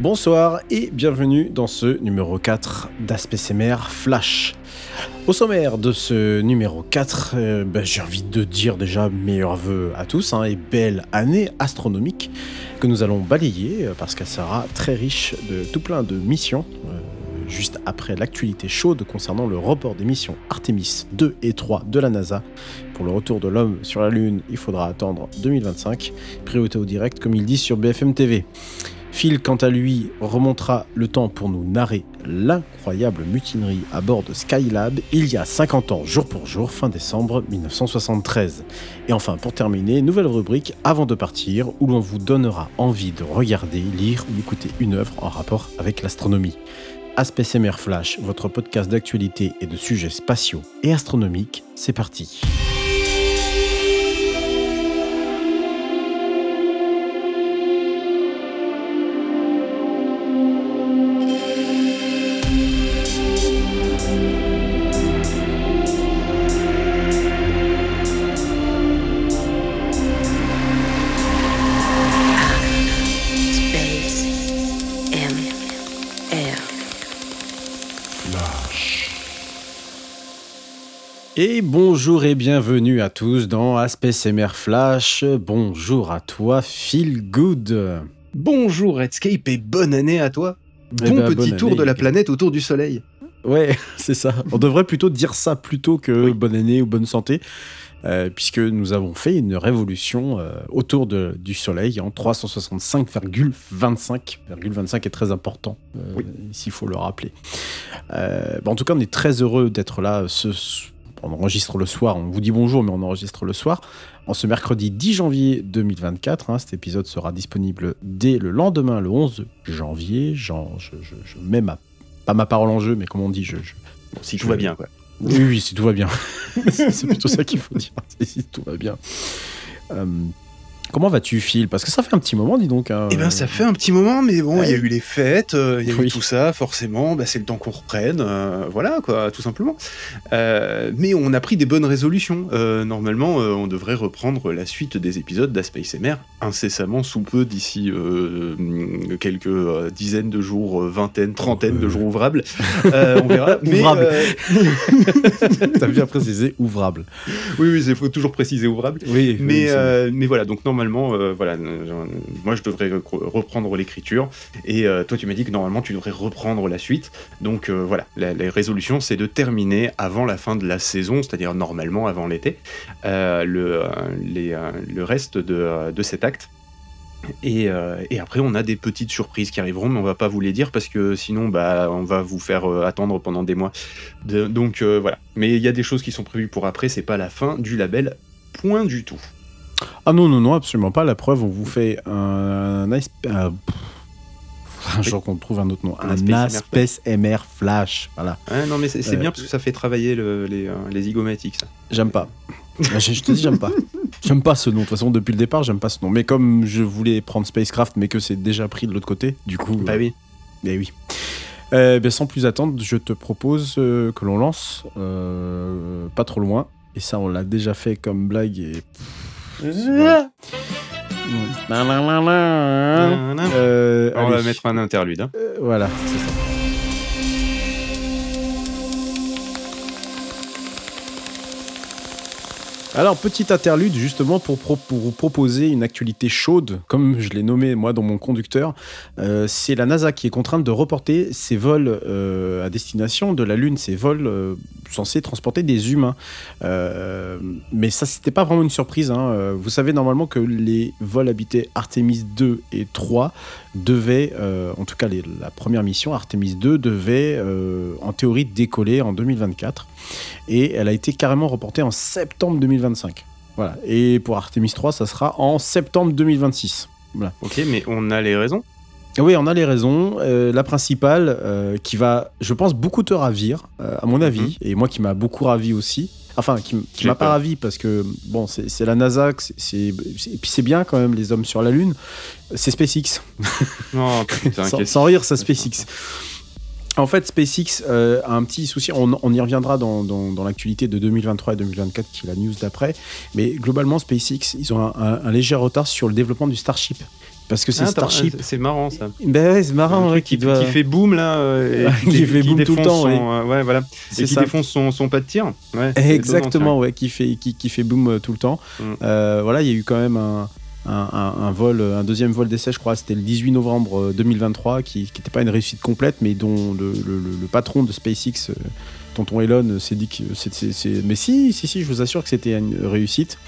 Bonsoir et bienvenue dans ce numéro 4 d'AspCMR Flash. Au sommaire de ce numéro 4, euh, ben, j'ai envie de dire déjà meilleurs vœux à tous hein, et belle année astronomique que nous allons balayer euh, parce qu'elle sera très riche de tout plein de missions. euh, juste après l'actualité chaude concernant le report des missions Artemis 2 et 3 de la NASA. Pour le retour de l'homme sur la Lune, il faudra attendre 2025. Priorité au direct, comme il dit sur BFM TV. Phil, quant à lui, remontera le temps pour nous narrer l'incroyable mutinerie à bord de Skylab il y a 50 ans, jour pour jour, fin décembre 1973. Et enfin, pour terminer, nouvelle rubrique avant de partir, où l'on vous donnera envie de regarder, lire ou écouter une œuvre en rapport avec l'astronomie. AspCMR Flash, votre podcast d'actualité et de sujets spatiaux et astronomiques, c'est parti. Et bonjour et bienvenue à tous dans AspCMR Flash. Bonjour à toi, Phil Good. Bonjour Redscape et bonne année à toi. Eh Bon ben, petit tour année. de la planète autour du soleil. Ouais, c'est ça. On devrait plutôt dire ça plutôt que Oui. bonne année ou bonne santé, euh, puisque nous avons fait une révolution euh, autour de- du Soleil en 365,25. 25 est très important, euh, Oui. s'il faut le rappeler. Bon, en tout cas, on est très heureux d'être là. Ce, ce- on enregistre le soir, on vous dit bonjour, mais on enregistre le soir. En ce mercredi 10 janvier 2024, hein, cet épisode sera disponible dès le lendemain, le 11 janvier. Genre, je, je, je mets ma, pas ma parole en jeu, mais comme on dit, je, je- Bon, si tout va bien, quoi. oui, oui, si tout va bien. c'est plutôt ça qu'il faut dire. Si tout va bien. Euh, comment vas-tu, Phil? Parce que ça fait un petit moment, dis donc. hein. Eh ben, ça fait un petit moment, mais bon, il y a eu les fêtes, euh, il y a Oui. eu tout ça, forcément, bah, c'est le temps qu'on reprenne, euh, voilà, quoi, tout simplement. Euh, mais on a pris des bonnes résolutions. Euh, normalement, euh, on devrait reprendre la suite des épisodes d'Aspace MR incessamment sous peu, d'ici euh, quelques euh, dizaines de jours, euh, vingtaines, trentaines de jours ouvrables. Euh, on verra. mais, Ouvrables. euh, T'as bien précisé ouvrable. oui, oui, il faut toujours préciser ouvrable. Oui, oui, Mais, euh, mais voilà, donc normalement, euh, voilà, euh, moi je devrais re- reprendre l'écriture, et euh, toi tu m'as dit que normalement tu devrais reprendre la suite. Donc voilà, la, la résolution c'est de terminer avant la fin de la saison, c'est-à-dire normalement avant l'été, le, reste de, cet acte. Et, après, on a des petites surprises qui arriveront, mais on va pas vous les dire parce que sinon, bah, on va vous faire attendre pendant des mois. Donc voilà. Mais il y a des choses qui sont prévues pour après. C'est pas la fin du label, point du tout. Ah non, non, non, absolument pas. La preuve, on vous fait un. un, un- un jour qu'on trouve un autre nom. Un Un Space MR Flash. Voilà. Ouais, non, mais c'est Euh, bien parce que ça fait travailler le- les, euh, les zygomatiques, ça. J'aime pas. je, te dis, j'aime pas. J'aime pas ce nom. De toute façon, depuis le départ, j'aime pas ce nom. Mais comme je voulais prendre Spacecraft, mais que c'est déjà pris de l'autre côté, du coup. Bah euh, oui. Eh oui. Euh, ben, sans plus attendre, je te propose que l'on lance pas trop loin. Et ça, on l'a déjà fait comme blague. Et... Ouais. Euh, On va mettre un interlude. hein. Euh, voilà, c'est ça. Alors, petit interlude justement pour, vous proposer une actualité chaude, comme je l'ai nommé moi dans mon conducteur. Euh, c'est la NASA qui est contrainte de reporter ses vols euh, à destination de la Lune, ses vols euh, censés transporter des humains. Mais ça, c'était pas vraiment une surprise. hein. Vous savez normalement que les vols habités Artemis 2 et 3 devaient, euh, en tout cas les- la première mission, Artemis 2, devait euh, en théorie décoller en 2024. Et elle a été carrément reportée en septembre 2025. Voilà. Et pour Artemis 3, ça sera en septembre 2026. Ok, mais on a les raisons? Oui, on a les raisons. Euh, la principale, euh, qui va, je pense, beaucoup te ravir, euh, à mon avis, et moi qui m'a beaucoup ravi aussi. Enfin qui, qui m'a pas ravi parce que bon, c'est la NASA, c'est- et puis c'est bien quand même les hommes sur la Lune. C'est SpaceX. Putain, sans, sans rire, ça SpaceX. En fait, SpaceX euh, a un petit souci. On, on y reviendra dans, dans- dans l'actualité de 2023 et 2024, qui est la news d'après. Mais globalement, SpaceX, ils ont un, un- un léger retard sur le développement du Starship. Parce que c'est Ah, Starship. C'est marrant ça. Ben ouais, c'est marrant, ouais, qui doit. qui fait boom là, euh, et Qui fait boom tout le temps, son, euh, ouais, voilà. Et qui ça. défonce son, son pas de tir. Exactement, ouais, qui fait, qui, qui fait boom euh, tout le temps. Mm. Euh, voilà, il y a eu quand même un, un, un- un vol, un deuxième vol d'essai, je crois, c'était le 18 novembre euh, 2023, qui n'était pas une réussite complète, mais dont le, le- patron de SpaceX, tonton Elon, s'est dit que c'est- Mais si, si, si, je vous assure que c'était une réussite.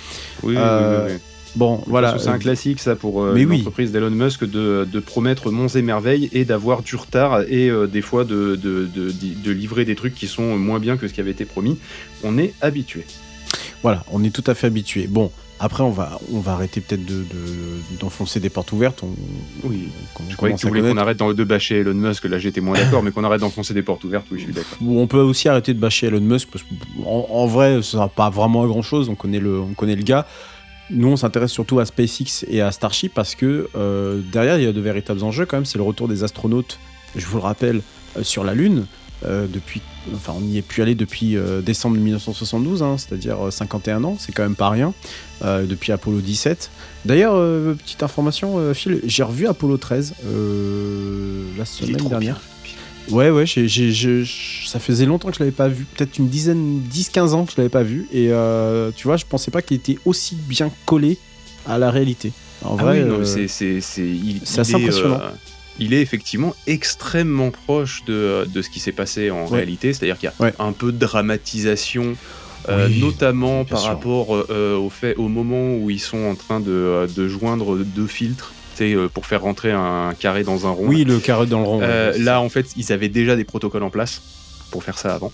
Oui, oui, oui, oui. Bon, voilà. C'est un euh, classique ça pour euh, oui. l'entreprise d'Elon Musk de, de promettre monts et merveilles et d'avoir du retard et euh, des fois de, de, de- de livrer des trucs qui sont moins bien que ce qui avait été promis. On est habitué. Voilà, on est tout à fait habitué. Bon, après, on va, on va arrêter peut-être de- de- d'enfoncer des portes ouvertes. On, Oui. on Je croyais que tu voulais qu'on arrête de bâcher Elon Musk, là j'étais moins d'accord, mais qu'on arrête d'enfoncer des portes ouvertes, oui, je suis d'accord. Ou on peut aussi arrêter de bâcher Elon Musk parce qu'en en vrai, ça sera pas vraiment à grand chose. On connaît le, on connaît le gars. Nous, on s'intéresse surtout à SpaceX et à Starship parce que euh, derrière, il y a de véritables enjeux quand même. C'est le retour des astronautes, je vous le rappelle, euh, sur la Lune. Euh, depuis, enfin, on n'y est plus allé depuis décembre 1972, hein, c'est-à-dire euh, 51 ans. C'est quand même pas rien. depuis Apollo 17. D'ailleurs, petite information, Phil, j'ai revu Apollo 13 euh, la semaine dernière. bien. Ouais, ouais, ça faisait longtemps que je l'avais pas vu, peut-être une dizaine, 10-15 ans que je l'avais pas vu, et euh, tu vois, je pensais pas qu'il était aussi bien collé à la réalité. En Ah vrai, oui, euh, c'est, c'est, c'est, il, c'est il assez est, impressionnant. euh, il est effectivement extrêmement proche de, de ce qui s'est passé en Ouais. réalité, c'est-à-dire qu'il y a Ouais. un peu de dramatisation, euh, Oui, notamment par sûr. rapport euh, au, fait, au moment où ils sont en train de, euh, de joindre deux filtres, euh, pour faire rentrer un carré dans un rond. oui, le carré dans le rond. Euh, là, en fait, ils avaient déjà des protocoles en place pour faire ça avant,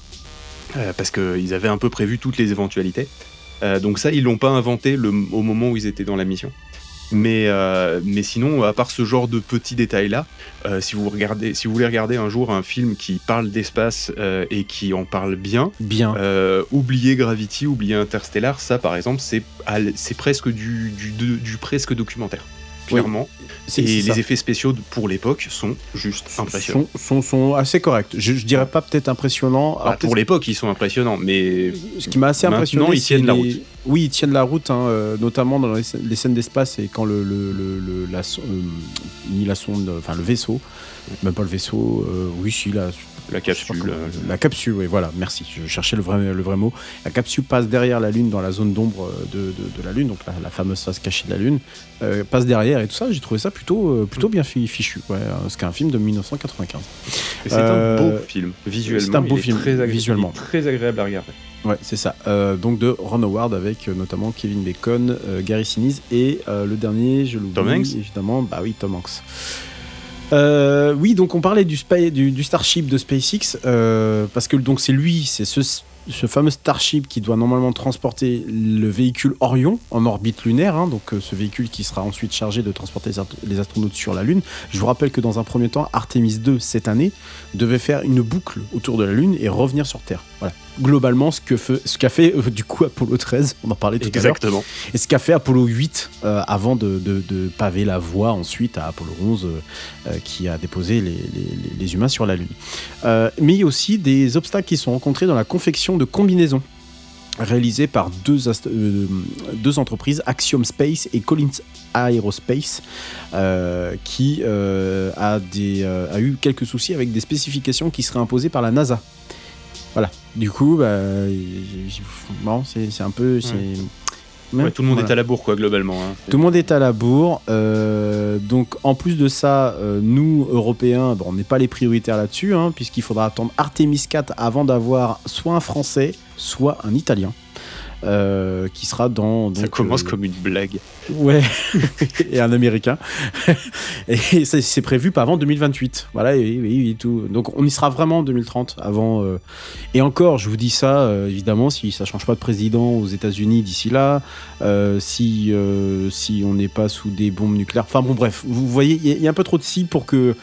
Euh, parce qu'ils avaient un peu prévu toutes les éventualités. Euh, donc ça, ils l'ont pas inventé le- au moment où ils étaient dans la mission. Mais, mais sinon, à part ce genre de petits détails-là, si, vous regardez, si vous voulez regarder un jour un film qui parle d'espace et qui en parle bien, bien. oubliez Gravity, oubliez Interstellar, ça par exemple, c'est presque du, du, du- du presque documentaire, clairement. Et les ça. effets spéciaux pour l'époque sont juste impressionnants. Sont, sont, sont assez corrects. Je, je dirais pas peut-être impressionnants. Alors, Alors, Ah, pour l'époque, ils sont impressionnants, mais ce qui m'a assez impressionné, ils tiennent la les- route. Oui, ils tiennent la route, hein, euh, notamment dans les, scè- les scènes d'espace et quand le, le, le- le- la, so- euh, ni la sonde, enfin le vaisseau, même pas le vaisseau, euh, oui, si, la, la capsule. comment- euh, la capsule, oui, voilà, merci, je cherchais le vrai, le vrai mot. La capsule passe derrière la Lune dans la zone d'ombre euh, de, de- de la Lune, donc la, la fameuse face cachée de la Lune, euh, passe derrière et tout ça, j'ai trouvé ça plutôt, plutôt bien fi- fichu, ouais, c'est qu'un film de 1995. et c'est Euh, un beau film, visuellement. c'est un beau film, très visuellement. très agréable à regarder. Ouais, c'est ça. Euh, donc de Ron Howard avec euh, notamment Kevin Bacon, euh, Gary Sinise et le dernier, je l'oublie Tom Hanks? évidemment, bah oui, Tom Hanks. Euh, oui, donc on parlait du, Starship de SpaceX euh, parce que donc c'est lui, c'est ce, fameux Starship qui doit normalement transporter le véhicule Orion en orbite lunaire, hein, donc euh, ce véhicule qui sera ensuite chargé de transporter les, les astronautes sur la Lune. Je vous rappelle que dans un premier temps, Artemis 2 cette année devait faire une boucle autour de la Lune et revenir sur Terre. Voilà. Globalement, ce qu'a fait euh, du coup Apollo 13, on en parlait tout à l'heure, Exactement. et ce qu'a fait Apollo 8 euh, avant de, de- de paver la voie ensuite à Apollo 11 euh, qui a déposé les, les- les- les humains sur la Lune. Mais il y a aussi des obstacles qui sont rencontrés dans la confection de combinaisons réalisées par deux, entreprises, Axiom Space et Collins Aerospace, euh, qui euh, a, des, euh, a eu quelques soucis avec des spécifications qui seraient imposées par la NASA. Du coup, bah, bon, c'est c'est un peu... Ouais, tout le monde Voilà. est à la bourre, quoi, globalement. hein. Tout le monde est à la bourre. euh, donc, en plus de ça, euh, nous, Européens, bon, on n'est pas les prioritaires là-dessus, hein, puisqu'il faudra attendre Artemis 4 avant d'avoir soit un Français, soit un Italien. Euh, qui sera dans. Ça commence euh, comme une blague. Ouais, et un américain. et c'est prévu pas avant 2028. Voilà, et, oui, et tout. Donc on y sera vraiment en 2030 avant. euh, Et encore, je vous dis ça, évidemment, si ça change pas de président aux États-Unis d'ici là, si, si on n'est pas sous des bombes nucléaires. Enfin bon, bref, vous voyez, il y a- il y, a un peu trop de si pour que.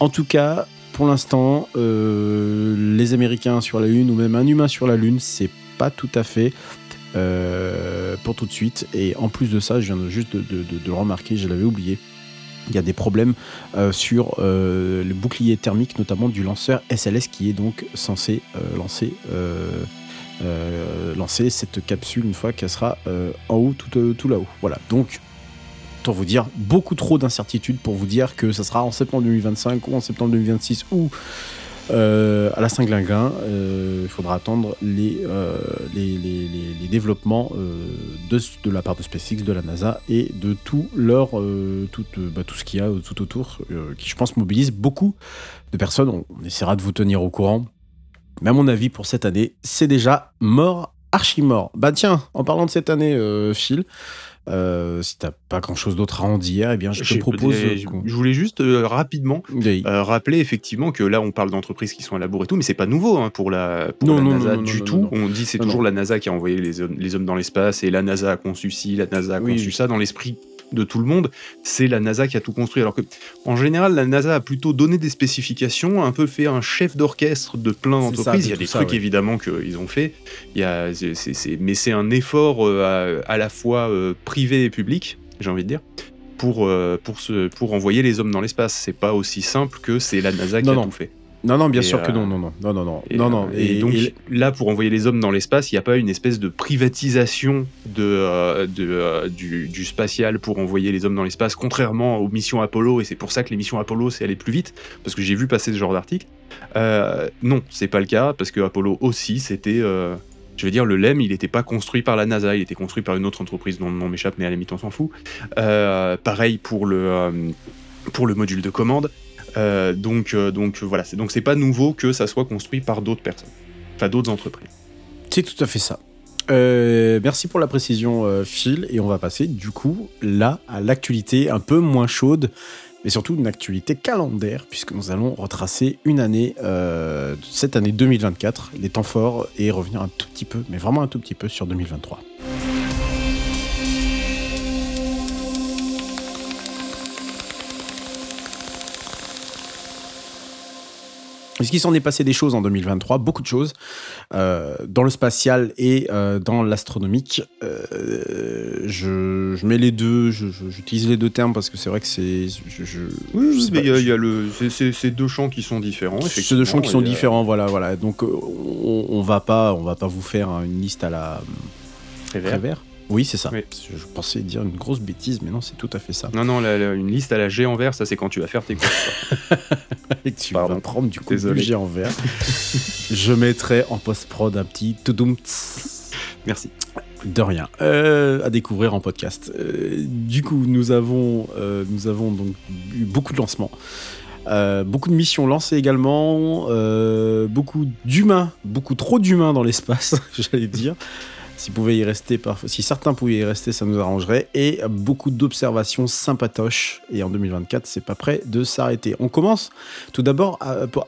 En tout cas, pour l'instant, euh, les Américains sur la Lune ou même un humain sur la Lune, c'est pas tout à fait euh, pour tout de suite. Et en plus de ça, je viens juste de, de- le remarquer, je l'avais oublié. Il y a des problèmes euh, sur euh, le bouclier thermique, notamment du lanceur SLS qui est donc censé lancer, lancer cette capsule une fois qu'elle sera en haut, tout, tout là-haut. Voilà, donc pour vous dire, beaucoup trop d'incertitudes pour vous dire que ça sera en septembre 2025 ou en septembre 2026 ou euh, à la Saint-Glinguin. Euh, Il faudra attendre les, euh, les, développements de, de la part de SpaceX, de la NASA et de tout leur tout, bah, tout ce qu'il y a tout autour, qui je pense mobilise beaucoup de personnes. On, on essaiera de vous tenir au courant. Mais à mon avis, pour cette année, c'est déjà mort, archi mort. Bah tiens, en parlant de cette année, Phil, euh, si t'as pas grand chose d'autre à en dire, eh bien je te propose. Je voulais juste euh, rapidement Oui. euh, rappeler effectivement que là on parle d'entreprises qui sont à la bourre et tout, mais c'est pas nouveau hein, pour la, pour Non, la non, NASA non, du tout. On dit c'est Non, toujours la NASA qui a envoyé les hommes, les hommes dans l'espace et la NASA a conçu ci, la NASA a Oui. conçu ça dans l'esprit de tout le monde. C'est la NASA qui a tout construit. Alors que en général la NASA a plutôt donné des spécifications, un peu fait un chef d'orchestre de plein d'entreprises. de Il y a des ça, trucs ouais. évidemment qu'ils ont fait. Il y a, c'est- c'est- c'est- mais c'est un effort euh, à, à la fois euh, privé et public, j'ai envie de dire. Pour, euh, pour, se, pour envoyer les hommes dans l'espace. C'est pas aussi simple que c'est la NASA qui Non, a non. tout fait. Non, non, bien Et, sûr que euh, non, non, non, non, non, non, Et, non, non. euh, et, donc et- là, pour envoyer les hommes dans l'espace, il n'y a pas une espèce de privatisation de, euh, de, euh, du, du spatial pour envoyer les hommes dans l'espace, contrairement aux missions Apollo, et c'est pour ça que les missions Apollo, c'est aller plus vite, parce que j'ai vu passer ce genre d'article. Euh, non, c'est pas le cas, parce que Apollo aussi, c'était... euh, je veux dire, le LEM, il n'était pas construit par la NASA, il était construit par une autre entreprise dont le nom m'échappe, mais à la limite, on s'en fout. Euh, pareil pour le, euh, pour le module de commande. Euh, donc, euh, donc voilà, c'est donc c'est pas nouveau que ça soit construit par d'autres personnes, enfin d'autres entreprises. C'est tout à fait ça. Euh, merci pour la précision, euh, Phil. Et on va passer du coup là à l'actualité un peu moins chaude, mais surtout une actualité calendaire, puisque nous allons retracer une année, euh, cette année 2024, les temps forts, et revenir un tout petit peu, mais vraiment un tout petit peu sur 2023. Est-ce qu'il s'en est passé des choses en 2023 Beaucoup de choses. Euh, dans le spatial et euh, dans l'astronomique. Euh, je, je mets les deux, j'utilise les deux termes parce que c'est vrai que c'est. Je, je- je sais mais il y a, y le, c'est- deux champs qui sont différents. c'est deux champs qui sont différents, voilà, voilà. Donc on, on va pas, on va pas vous faire une liste à la Prévert. Prévert. Oui, c'est ça. Oui. Je pensais dire une grosse bêtise, mais non, c'est tout à fait ça. Non, non, la- la- une liste à la G en vert, ça c'est quand tu vas faire tes courses. Et que tu Pardon. vas prendre du coup budget en vert. je mettrai en post-prod un petit toudoum. Merci. De rien. Euh, à découvrir en podcast. Euh, du coup, nous avons, euh, nous avons donc eu beaucoup de lancements. Euh, beaucoup de missions lancées également. euh, beaucoup d'humains, beaucoup trop d'humains dans l'espace, j'allais dire. Si, certains pouvaient y rester, ça nous arrangerait. Et beaucoup d'observations sympatoches. Et en 2024, c'est pas prêt de s'arrêter. On commence tout d'abord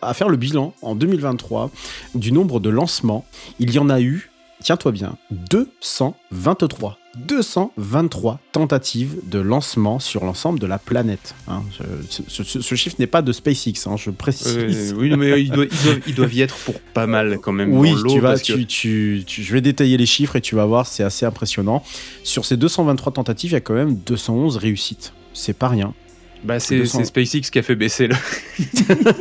à faire le bilan en 2023 du nombre de lancements. Il y en a eu, tiens-toi bien, 223. 223 tentatives de lancement sur l'ensemble de la planète. hein. Ce, ce- ce chiffre n'est pas de SpaceX, hein, je précise. Euh, oui, mais ils doivent, ils, doivent, ils doivent y être pour pas mal quand même. Oui, dans tu vas, parce que- tu, tu- tu- je vais détailler les chiffres et tu vas voir, c'est assez impressionnant. Sur ces 223 tentatives, il y a quand même 211 réussites. C'est pas rien. Bah, c'est 200. c'est SpaceX qui a fait baisser le.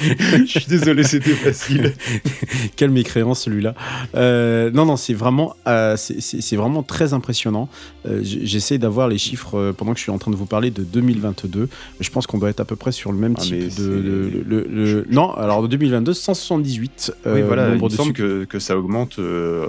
Je suis désolé, c'était facile. Quelle mécréance celui-là. Euh, non, non, c'est vraiment, euh, c'est- c'est c'est vraiment très impressionnant. Euh, J'essaie d'avoir les chiffres euh, pendant que je suis en train de vous parler de 2022. Je pense qu'on doit être à peu près sur le même Ah, type de. c'est- de- le- le- non, alors de 2022, 178. oui, euh, voilà, il nombre me de semble que, que ça augmente euh,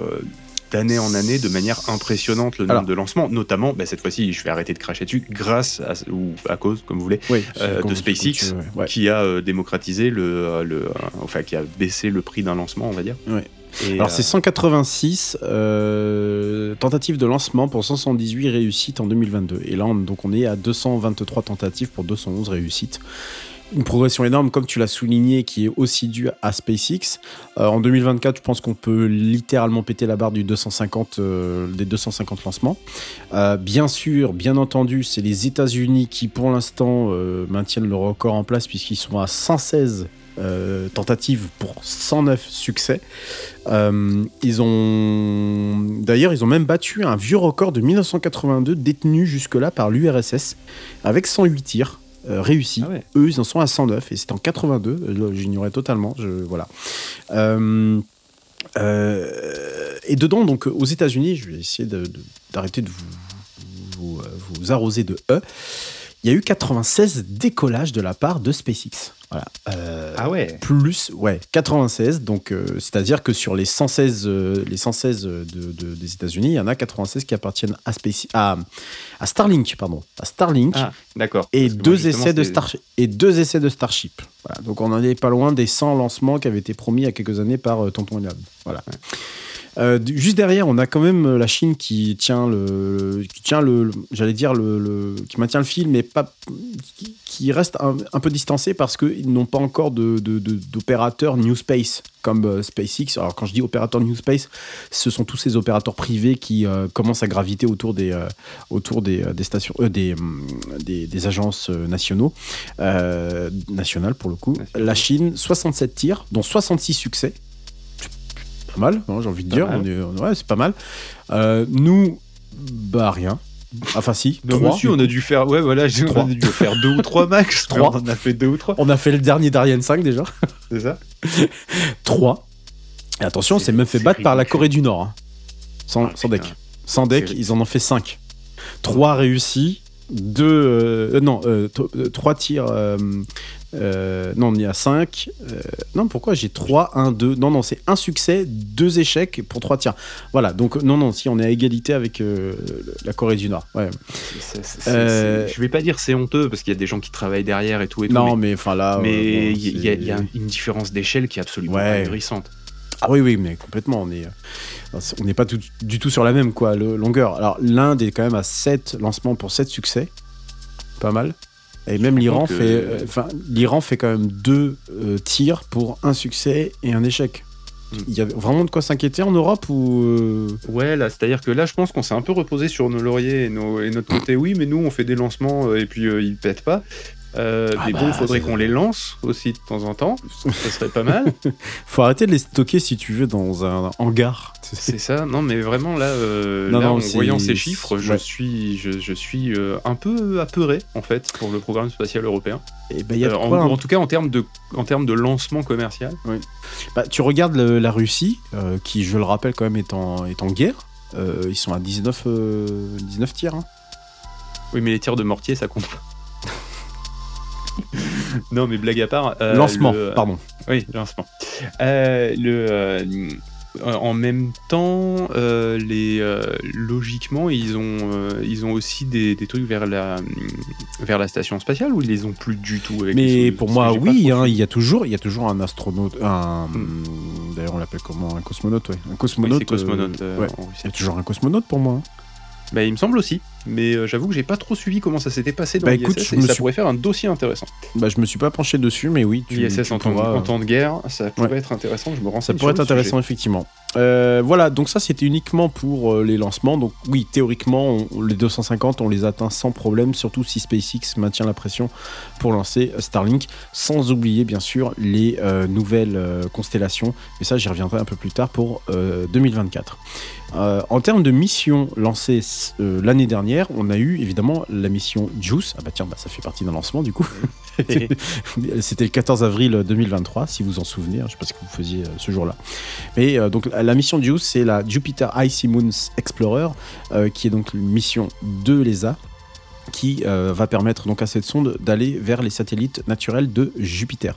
d'année en année de manière impressionnante le nombre Alors. de lancements, notamment, bah, cette fois-ci, je vais arrêter de cracher dessus, grâce à, ou à cause, comme vous voulez, Oui, euh, de SpaceX, veux, ouais. Qui a euh, démocratisé le, euh, le, enfin, qui a baissé le prix d'un lancement, on va dire. Ouais. Et, Alors euh, c'est 186 euh, tentatives de lancement pour 178 réussites en 2022. Et là, on, donc on est à 223 tentatives pour 211 réussites. Une progression énorme, comme tu l'as souligné, qui est aussi due à SpaceX. Euh, en 2024, je pense qu'on peut littéralement péter la barre du 250, euh, des 250 lancements. Euh, bien sûr, bien entendu, c'est les États-Unis qui, pour l'instant, maintiennent le record en place, puisqu'ils sont à 116 euh, tentatives pour 109 succès. Ils ont d'ailleurs ils ont même battu un vieux record de 1982 détenu jusque-là par l'URSS avec 108 tirs. Euh, réussis. Ah ouais. Eux, ils en sont à 109 et c'est en 82. Euh, J'ignorais totalement. Je, voilà. Euh, euh, et dedans, donc aux États-Unis, je vais essayer de- de- d'arrêter de, vous, vous, vous arroser de E. Il y a eu 96 décollages de la part de SpaceX. Voilà. Euh, Ah ouais. plus, ouais, 96. Donc, euh, c'est-à-dire que sur les 116, euh, les 116 de, de- des États-Unis, il y en a 96 qui appartiennent à, Space, à, à Starlink, pardon, à Starlink. Ah, d'accord. Et deux, essais de c'était- Star et deux essais de Starship. Voilà. Donc on n'en est pas loin des 100 lancements qui avaient été promis il y a quelques années par Tonton Elon. Voilà. Euh, juste derrière, on a quand même euh, la Chine qui tient le, qui tient le, j'allais dire le, le- qui maintient le fil, mais pas, qui, qui reste un, un peu distancé parce qu'ils n'ont pas encore de, de- de- d'opérateurs New Space comme euh, SpaceX. Alors quand je dis opérateur New Space, ce sont tous ces opérateurs privés qui euh, commencent à graviter autour des, euh, autour des, des stations, euh, des, des, des agences nationaux, nationales pour le coup. La Chine, 67 tirs, dont 66 succès. Pas mal, hein, j'ai envie de dire. On est- ouais, c'est pas mal. Euh, nous, bah rien. Enfin si, Non, trois, monsieur, on a dû faire, ouais, voilà, j'ai- on Trois. a dû faire deux ou trois max. Trois. On en a fait deux ou trois, On a fait le dernier d'Ariane 5 déjà. c'est ça 3. Et attention, C'est- c'est même fait battre par la. Corée du Nord. hein. Sans, Ah, sans deck. Sans deck, ils en ont fait 5. 3 réussis, 2. non, 3 tirs. euh, euh, non, on y a 5. non, pourquoi j'ai 3, 1, 2 Non, non, c'est un succès, 2 échecs pour 3 tirs. Voilà, donc non, non, si on est à égalité avec euh, la Corée du Nord. Ouais. Euh, c'est- Je vais pas dire c'est honteux parce qu'il y a des gens qui travaillent derrière et tout et tout. Non, mais mais enfin là. mais euh, il y, a- y une différence d'échelle qui est absolument Ouais. ahurissante. Ah oui, oui, mais complètement. On est, euh, on n'est pas tout- du tout sur la même quoi, le- longueur. Alors, l'Inde est quand même à 7 lancements pour 7 succès. Pas mal. Et même me l'Iran fait, euh, enfin, l'Iran fait quand même 2 tirs pour un succès et un échec. Mm. Il y a vraiment de quoi s'inquiéter en Europe ou euh, Ouais, là, c'est-à-dire que là, je pense qu'on s'est un peu reposé sur nos lauriers et, nos- et notre côté. Oui, mais nous, on fait des lancements euh, et puis euh, ils pètent pas. Euh, Ah mais bah, bon, il faudrait qu'on les lance aussi de temps en temps. Ça serait pas mal. faut arrêter de les stocker si tu veux dans un hangar. C'est ça. Non, mais vraiment là, euh, Non, là, non, en voyant ces chiffres, je suis, je, je suis euh, un peu apeuré en fait pour le programme spatial européen. Et ben, y a Euh, en, hein. en tout cas, en termes de, en termes de lancement commercial. Bah, tu regardes le- la Russie, qui, je le rappelle, quand même est en, est en guerre. Ils sont à 19, euh, 19 tirs. hein. Oui, mais les tirs de mortier, ça compte pas. non, mais blague à part. euh, Lancement, le- pardon. Oui, lancement. Euh, le, euh, en même temps, euh, les, euh, logiquement, ils ont, euh, ils ont aussi des, des trucs vers la, vers la station spatiale ou ils les ont plus du tout avec Mais pour moi, oui, hein, il y a toujours, il y a toujours un astronaute, un, Hmm. d'ailleurs on l'appelle comment, un cosmonaute, ouais, un Oui, cosmonaute. c'est cosmonaute. ouais. Il y a toujours un cosmonaute pour moi. hein. Bah, il me semble aussi, mais euh, j'avoue que j'ai pas trop suivi comment ça s'était passé dans Bah, l'ISS écoute, je et me ça suis- pourrait faire un dossier intéressant. Bah, je me suis pas penché dessus, mais oui. tu- L'ISS tu en, temps- pourras- en temps de guerre, ça pourrait être intéressant. Je me renseigne. Ça pourrait être intéressant, effectivement. Euh, voilà, donc ça c'était uniquement pour euh, les lancements. Donc oui, théoriquement, on- les 250, on les atteint sans problème, surtout si SpaceX maintient la pression pour lancer Starlink, sans oublier bien sûr les euh, nouvelles constellations. Mais ça, j'y reviendrai un peu plus tard pour euh, 2024. Euh, en termes de missions lancées l'année dernière, on a eu évidemment la mission JUICE. Ah bah tiens, bah, ça fait partie d'un lancement du coup. C'était le 14 avril 2023, si vous en souvenez. hein, je sais pas ce que vous faisiez euh, ce jour-là. Mais euh, donc la, la mission JUICE, c'est la Jupiter Icy Moons Explorer, euh, qui est donc une mission de l'ESA qui euh, va permettre donc à cette sonde d'aller vers les satellites naturels de Jupiter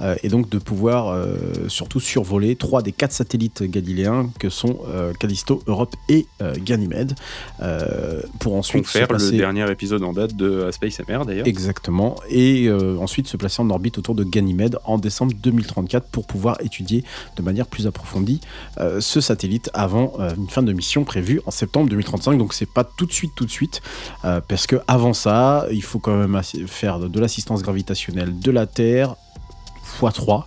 Euh, et donc de pouvoir euh, surtout survoler trois des quatre satellites galiléens que sont Callisto, Europe et Ganymède pour ensuite faire le dernier épisode en date de Space MR d'ailleurs. Exactement. Et ensuite se placer en orbite autour de Ganymède en décembre 2034 pour pouvoir étudier de manière plus approfondie ce satellite avant une fin de mission prévue en septembre 2035. Donc c'est pas tout de suite, tout de suite, parce que avant ça, il faut quand même faire de, l'assistance gravitationnelle de la Terre x3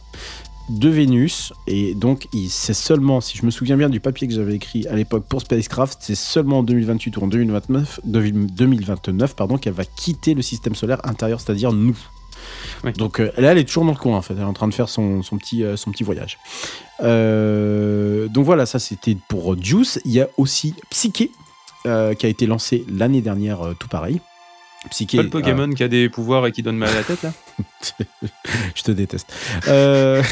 de Vénus et donc c'est seulement si je me souviens bien du papier que j'avais écrit à l'époque pour Spacecraft c'est seulement en 2028 ou en 2029 2029 pardon qu'elle va quitter le système solaire intérieur c'est-à-dire nous Oui. Donc euh, là, elle est toujours dans le coin, en fait. Elle est en train de faire son, son petit, euh, son petit voyage. Euh, donc voilà, ça c'était pour Juice. Il y a aussi Psyche, qui a été lancé l'année dernière, tout pareil. Psyche. Pas le Pokémon qui a des pouvoirs et qui donne mal à la tête là Je te déteste. Euh,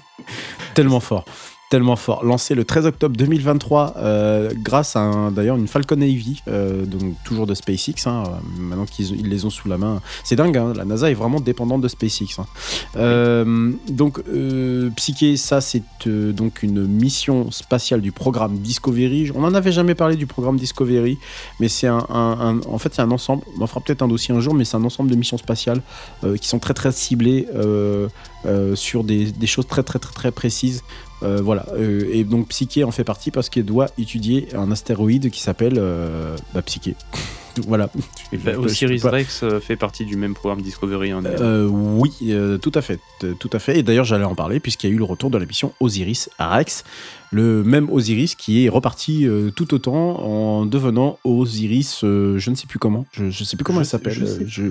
tellement fort. Tellement fort. Lancé le 13 octobre 2023 euh, grâce à un- d'ailleurs une Falcon Heavy, euh, donc toujours de SpaceX. hein, euh, maintenant qu'ils ils les ont sous la main. C'est dingue, hein, la NASA est vraiment dépendante de SpaceX. hein. Euh, donc, Psyche, ça c'est donc une mission spatiale du programme Discovery. On n'en avait jamais parlé du programme Discovery, mais c'est un, un- un- en fait c'est un ensemble. On en fera peut-être un dossier un jour, mais c'est un ensemble de missions spatiales qui sont très très ciblées sur des, des choses très très très très précises. Euh, voilà, Euh, et donc Psyche en fait partie parce qu'elle doit étudier un astéroïde qui s'appelle euh, bah, Psyche. voilà. Bah, Osiris pas- Rex euh, fait partie du même programme Discovery. hein. Euh, oui, euh, tout à fait, tout à fait. Et d'ailleurs, j'allais en parler puisqu'il y a eu le retour de la mission Osiris Rex, le même Osiris qui est reparti euh, tout autant en devenant Osiris, euh, je ne sais plus comment, je, je sais plus comment Je elle sais- s'appelle. je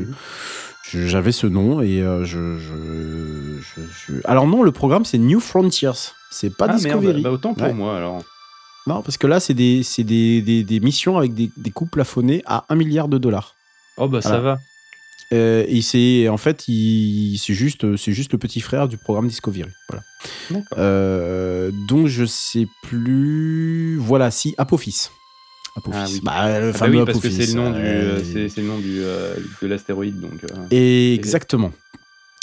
j'avais ce nom et euh, je, je, je- je- Alors non, le programme c'est New Frontiers, c'est pas ah Discovery. merde, bah autant pour Ouais. moi alors. Non, parce que là c'est des, des, des, des missions avec des, des coûts plafonnés à 1 milliard de dollars. Oh bah ça va. Euh, et c'est en fait, c'est juste, c'est juste le petit frère du programme Discovery. Voilà. Euh, donc je sais plus. Voilà, si Apophis. Apophis. Ah oui. Bah, le Ah bah fameux oui, parce que c'est le nom du, euh, euh, c'est le nom du euh, de l'astéroïde donc. exactement.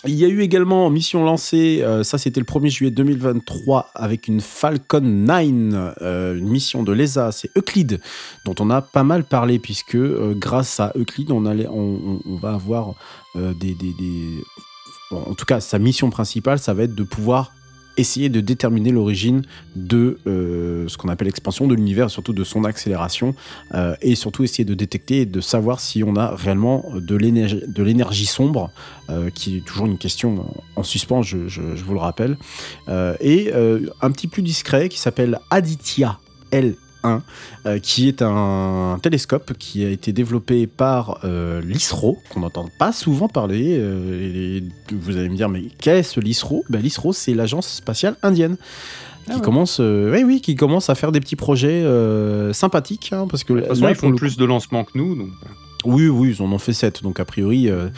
Il y a eu également mission lancée, euh, ça c'était le 1er juillet 2023 avec une Falcon 9, euh, une mission de l'ESA, c'est Euclide, dont on a pas mal parlé puisque euh, grâce à Euclide on, allait, on, on- on va avoir des, des- des- bon, en tout cas sa mission principale ça va être de pouvoir essayer de déterminer l'origine de euh, ce qu'on appelle l'expansion de l'univers, surtout de son accélération, euh, et surtout essayer de détecter et de savoir si on a réellement de l'énergie, sombre, euh, qui est toujours une question en, en suspens, je, vous le rappelle, et un petit plus discret qui s'appelle Aditya L1, euh, qui est un, télescope qui a été développé par euh, l'ISRO, qu'on n'entend pas souvent parler. euh, et- vous allez me dire, mais qu'est-ce l'ISRO ben, L'ISRO, c'est l'agence spatiale indienne. Qui Ah ouais. commence, euh, oui, oui, qui commence à faire des petits projets euh, sympathiques, hein, parce que De toute façon, là, ils font le plus de lancements que nous donc. Oui, oui, ils en ont fait 7, donc a priori. euh,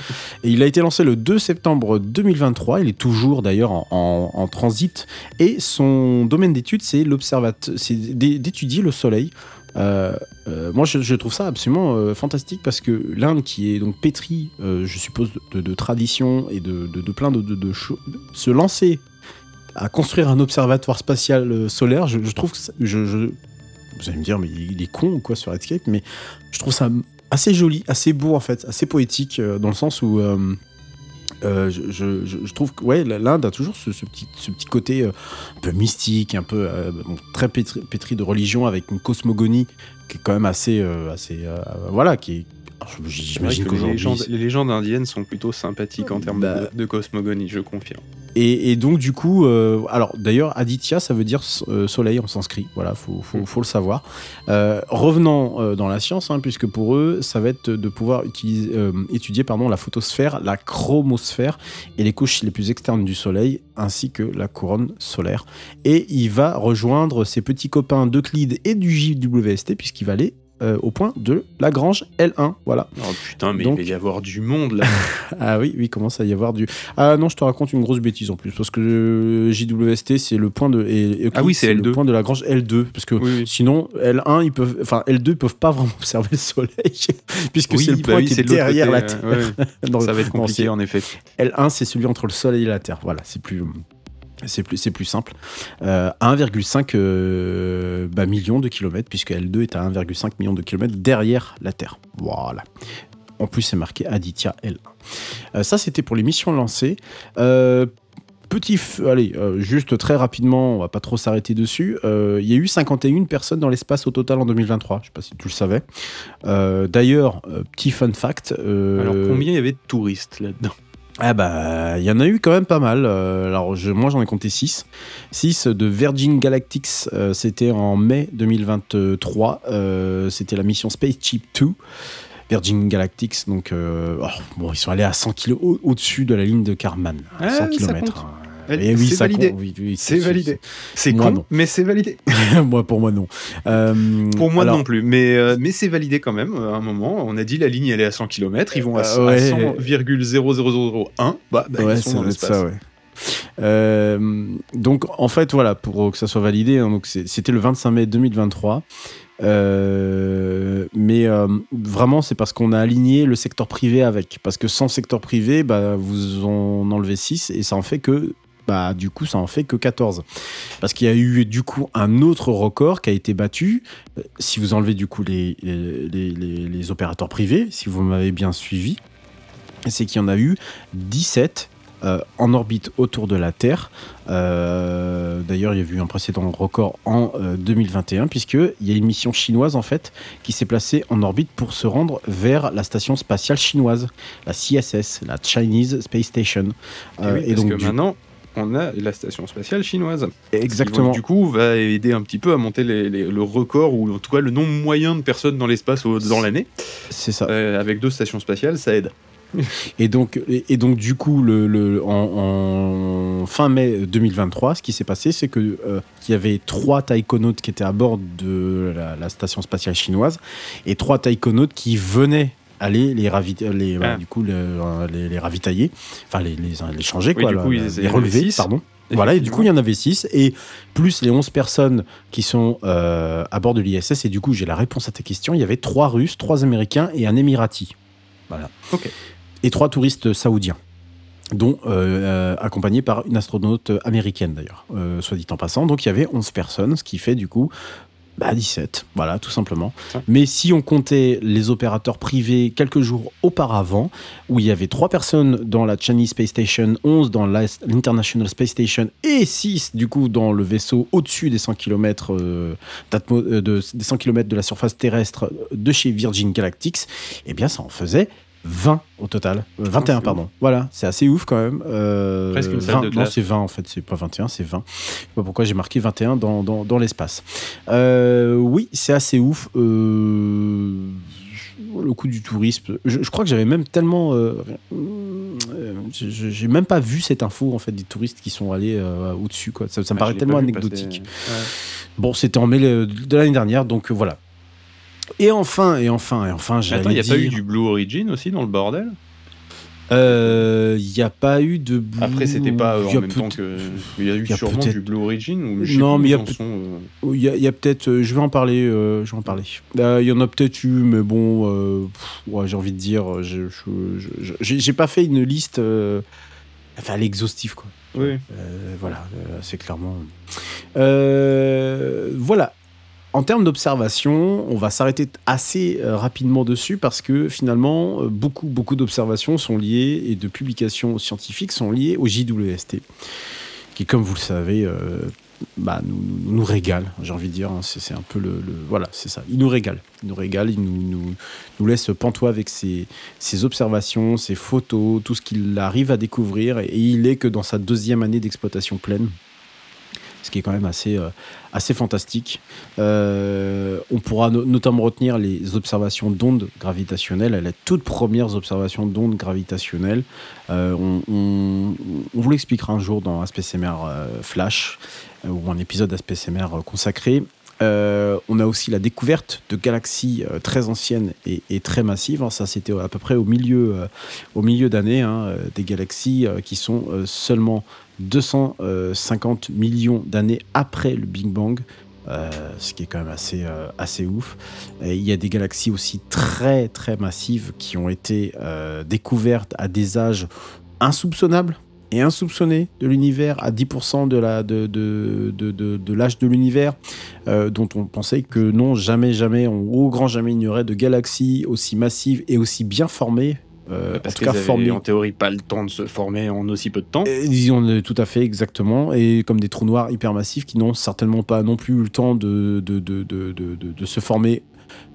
et il a été lancé le 2 septembre 2023. Il est toujours d'ailleurs en, en- transit. Et son domaine d'étude, c'est d'étudier le Soleil. Euh, euh, moi, je, trouve ça absolument fantastique parce que l'Inde, qui est donc pétrie, je suppose, de, de tradition et de, de, de plein de, choses, se lancer à construire un observatoire spatial solaire, je, trouve que je- vous allez me dire, mais il est con ou quoi sur Redscape, mais je trouve ça assez joli, assez beau en fait, assez poétique euh, dans le sens où euh, euh, je, je- je- je trouve que ouais, l'Inde a toujours ce, ce petit, ce petit côté euh, un peu mystique, un peu euh, bon, très pétri, pétri de religion avec une cosmogonie qui est quand même assez, assez voilà, qui est. vrai J'imagine que les qu'aujourd'hui. légendes, les légendes indiennes sont plutôt sympathiques en termes Bah. de, de cosmogonie, je confirme. Et, et donc du coup, euh, alors d'ailleurs Aditya, ça veut dire euh, soleil en sanskrit. Voilà, faut, faut, Mm. faut le savoir. Euh, revenant euh, dans la science, hein, puisque pour eux, ça va être de pouvoir utiliser, étudier pardon la photosphère, la chromosphère et les couches les plus externes du soleil, ainsi que la couronne solaire. Et il va rejoindre ses petits copains d'Euclide et du JWST puisqu'il va aller euh, au point de Lagrange L1. Voilà. Oh putain, mais Donc- il va y avoir du monde là. Ah oui, oui, il commence à y avoir du. Ah non, je te raconte une grosse bêtise en plus, parce que euh, JWST, c'est le point de. Et, et Ah oui, c'est le L2. point de Lagrange L2, parce que oui, oui. sinon, L1, ils peuvent. Enfin, L2, ils peuvent pas vraiment observer le soleil, puisque Oui, c'est le bah point qui c'est est derrière côté, la euh, Terre. ouais, ouais. Non, Ça va être non, compliqué en effet. L1, c'est celui entre le Soleil et la Terre. Voilà, c'est plus. C'est plus, simple. Euh, 1,5 euh, bah, million de kilomètres, puisque L2 est à 1,5 million de kilomètres derrière la Terre. Voilà. En plus, c'est marqué Aditya L1. Euh, ça, c'était pour les missions lancées. Euh, Petit, allez, euh, juste très rapidement, on va pas trop s'arrêter dessus. Euh, Il y a eu 51 personnes dans l'espace au total en 2023. Je sais pas si tu le savais. Euh, D'ailleurs, euh, petit fun fact. euh, Alors combien il y avait de touristes là-dedans? Ah bah, il y en a eu quand même pas mal. Euh, alors je- moi j'en ai compté 6. 6 de Virgin Galactics, euh, c'était en mai 2023. Euh, c'était la mission Spaceship 2. Virgin Galactics. Donc, euh, oh, bon, ils sont allés à 100 km au-dessus de la ligne de Karman. Ah, 100 ça km. Et Elle- oui, c'est validé. Oui, oui, C'est validé. C'est con, non. mais c'est validé. moi, pour moi, non. Euh, Pour moi alors, non plus, mais, euh, mais c'est validé quand même. À un moment, on a dit la ligne elle est à 100 km, ils vont à, Euh, à ouais. 100,0001. Bah, bah, ouais, ils sont dans ça, ouais. Euh, donc, en fait, voilà, pour que ça soit validé, hein, donc c'était le 25 mai 2023. Euh, mais euh, vraiment, c'est parce qu'on a aligné le secteur privé avec. Parce que sans secteur privé, bah, vous en enlevez 6 et ça en fait que. Bah, du coup, ça en fait que 14. Parce qu'il y a eu, du coup, un autre record qui a été battu. Euh, Si vous enlevez, du coup, les, les, les- opérateurs privés, si vous m'avez bien suivi, c'est qu'il y en a eu 17 euh, en orbite autour de la Terre. Euh, D'ailleurs, il y a eu un précédent record en euh, 2021, puisqu'il y a une mission chinoise, en fait, qui s'est placée en orbite pour se rendre vers la station spatiale chinoise, la CSS, la Chinese Space Station. Et, parce que du- maintenant, on a la station spatiale chinoise. Exactement. Qui, du coup, va aider un petit peu à monter les- les- le record, ou en tout cas le nombre moyen de personnes dans l'espace dans l'année. C'est ça. Euh, avec deux stations spatiales, ça aide. Et donc, et, et donc du coup, le, le- en, en fin mai 2023, ce qui s'est passé, c'est que euh, qu'il y avait trois taïkonautes qui étaient à bord de la, la station spatiale chinoise et trois taïkonautes qui venaient aller les, les, bah, Ah. du coup, le- euh, les, les ravitailler, enfin les, les, les changer, Oui, quoi, du coup, ils- les relever, pardon. Voilà, et du coup, il y en avait 6, et plus les 11 personnes qui sont euh, à bord de l'ISS, et du coup, j'ai la réponse à ta question, il y avait trois Russes, trois Américains et un Émirati. Voilà. Ok. Et trois touristes saoudiens, dont euh, euh, accompagnés par une astronaute américaine d'ailleurs, euh, soit dit en passant. Donc il y avait 11 personnes, ce qui fait du coup bah, 17, voilà, tout simplement. Ah. Mais si on comptait les opérateurs privés quelques jours auparavant, où il y avait 3 personnes dans la Chinese Space Station, 11 dans l'International Space Station et 6 du coup dans le vaisseau au-dessus des 100 km, de, des 100 km de la surface terrestre de chez Virgin Galactics, eh bien ça en faisait 20 au total. Euh, 21, c'est pardon. Voilà, c'est assez ouf quand même. Euh, Presque une salle 20 de Non, c'est 20 en fait, c'est pas 21, c'est 20. Je sais pas pourquoi j'ai marqué 21 dans, dans, dans l'espace. Euh, oui, c'est assez ouf. Euh, le coup du tourisme. Je, je crois que j'avais même tellement. euh, euh, j'ai même pas vu cette info en fait des touristes qui sont allés euh, au-dessus. Quoi. Ça, ça me Ah, paraît tellement anecdotique. passer. Ouais. Bon, c'était en mai de l'année dernière, donc voilà. Et enfin, et enfin, et enfin, j'allais Attends, il n'y a pas eu du Blue Origin aussi dans le bordel? Euh, Il n'y a pas eu de. Blue- Après, c'était pas euh, en même temps que. Il y a eu y a sûrement du Blue Origin ou Non, mais il y a peut- euh, y y peut-être. euh, je vais en parler. je vais en parler. Il y en a peut-être eu, mais bon, pff, ouais, j'ai envie de dire, je- je- je- je- j'ai pas fait une liste. enfin, l'exhaustive, quoi. Oui. Voilà, c'est clairement. Voilà. En termes d'observation, on va s'arrêter assez euh, rapidement dessus parce que finalement, euh, beaucoup, beaucoup d'observations sont liées et de publications scientifiques sont liées au JWST, qui, comme vous le savez, euh, bah, nous, régale, j'ai envie de dire. hein. c'est un peu le, Voilà, c'est ça. Il nous régale. Il nous il nous, laisse pantois avec ses, ses observations, ses photos, tout ce qu'il arrive à découvrir. Et il est que dans sa deuxième année d'exploitation pleine. Ce qui est quand même assez, euh, assez fantastique. Euh, on pourra no- notamment retenir les observations d'ondes gravitationnelles, les toutes premières observations d'ondes gravitationnelles. Euh, on, vous l'expliquera un jour dans euh, Flash, ou un épisode euh, consacré. On a aussi la découverte de galaxies très anciennes et, très massives. hein. Ça, c'était à peu près au milieu, euh, au milieu hein, des galaxies qui sont seulement 250 millions d'années après le Big Bang. euh, ce qui est quand même assez, euh, assez ouf. Il y a des galaxies aussi très très massives qui ont été euh, découvertes à des âges insoupçonnables et insoupçonnés de l'univers, à 10% de la- de, de, de, de- l'âge l'univers, dont on pensait que non, jamais, jamais, on- au grand jamais, il n'y aurait de galaxies aussi massives et aussi bien formées. Euh, Parce en tout cas, formées en théorie pas le temps de se former en aussi peu de temps. disons euh, tout à fait exactement, et comme des trous noirs hypermassifs qui n'ont certainement pas non plus eu le temps de, de, de, de, se former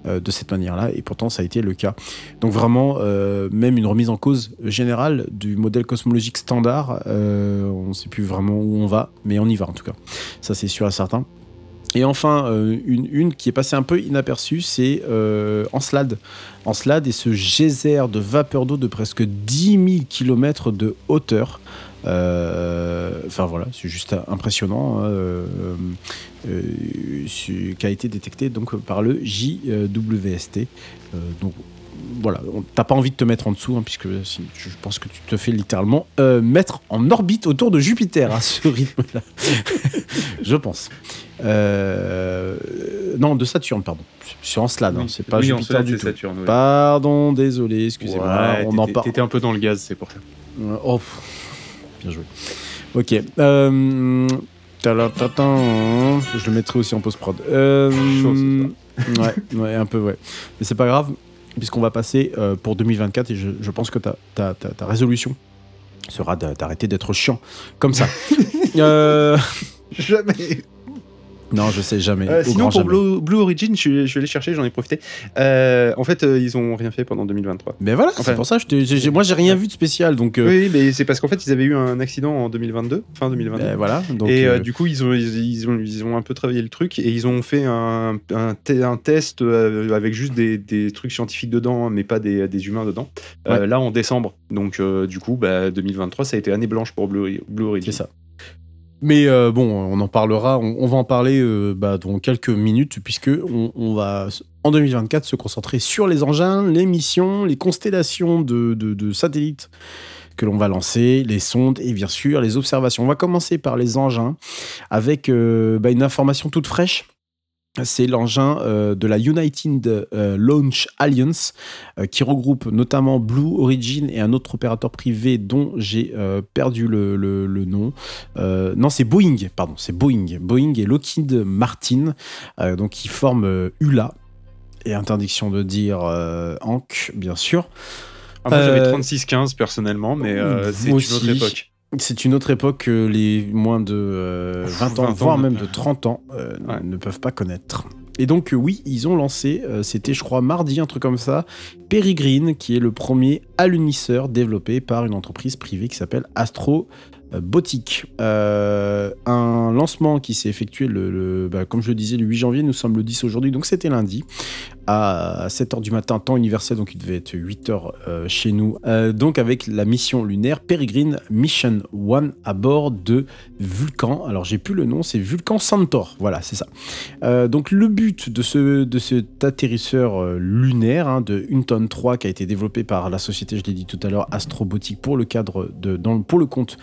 euh, de cette manière-là, et pourtant ça a été le cas. Donc vraiment, euh, même une remise en cause générale du modèle cosmologique standard, on ne sait plus vraiment où on va, mais on y va en tout cas. Ça c'est sûr et certain. Et enfin, euh, une, une qui est passée un peu inaperçue, c'est euh, Encelade. Encelade est ce geyser de vapeur d'eau de presque 10 000 km de hauteur. Euh, Enfin voilà, c'est juste impressionnant. hein, euh, euh, qui a été détecté donc par le JWST. Donc voilà, t'as pas envie de te mettre en dessous, hein, puisque si- je pense que tu te fais littéralement euh, mettre en orbite autour de Jupiter à ce rythme-là. je pense. Euh, non, de Saturne, pardon. Sur Encelade, hein, Oui. c'est pas Oui, Jupiter Encelade, du tout. Saturne. Pardon, désolé, excusez-moi. Ouais, on en parle. T'étais un peu dans le gaz, c'est pour ça. Oh, pff, bien joué. Ok. Euh, je le mettrai aussi en post-prod. Euh, ouais, ouais, un peu, ouais. Mais c'est pas grave, puisqu'on va passer euh, pour 2024 et je, je pense que ta, ta, ta, ta résolution sera d'a- d'arrêter d'être chiant comme ça. Euh, Jamais. Non, je sais jamais. Euh, sinon, pour jamais. Blue, Blue Origin, je, vais aller chercher, j'en ai profité. Euh, en fait, euh, ils ont rien fait pendant 2023. Mais voilà, c'est Enfin, pour ça. Je j'ai- moi, j'ai rien vu de spécial, donc. Oui, mais c'est parce qu'en fait, ils avaient eu un accident en 2022, fin 2022. ben voilà. Donc, et euh, euh, du coup, ils ont, ils, ils ont, ils ont un peu travaillé le truc et ils ont fait un, un, te- un test avec juste des, des trucs scientifiques dedans, mais pas des, des humains dedans. Là, en décembre. Donc, du coup, bah, 2023, ça a été année blanche pour Blue, Blue Origin. C'est ça. Mais euh, bon, on en parlera, on, va en parler euh, bah, dans quelques minutes, puisque on, va en 2024 se concentrer sur les engins, les missions, les constellations de satellites que l'on va lancer, les sondes et bien sûr les observations. On va commencer par les engins avec euh, bah, une information toute fraîche. C'est l'engin euh, de la United euh, Launch Alliance euh, qui regroupe notamment Blue Origin et un autre opérateur privé dont j'ai perdu le, le- le nom. Non, c'est Boeing, pardon, c'est Boeing. Boeing et Lockheed Martin, donc qui forment ULA. Et interdiction de dire Hank, bien sûr. Ah, moi, j'avais Euh, 36-15 personnellement, mais c'est une autre époque. C'est une autre époque que les moins de euh, 20 ans, 20 ans, voire même euh, de 30 ans, euh, ouais. ne peuvent pas connaître. Et donc, euh, oui, ils ont lancé, euh, c'était je crois mardi, un truc comme ça, Peregrine, qui est le premier alunisseur développé par une entreprise privée qui s'appelle Astro. euh. Euh, un lancement qui s'est effectué, le, le- bah, comme je le disais, le 8 janvier, nous sommes le 10 aujourd'hui, donc c'était lundi, à 7h du matin, temps universel, donc il devait être 8h euh, chez nous. Euh, donc avec la mission lunaire Peregrine Mission 1 à bord de Vulcan. Alors j'ai plus le nom, c'est Vulcan Centaur. Voilà, c'est ça. Euh, donc le but de, ce, de cet atterrisseur lunaire hein, de Unton 3 qui a été développé par la société, je l'ai dit tout à l'heure, Astrobotic pour le cadre de, pour le compte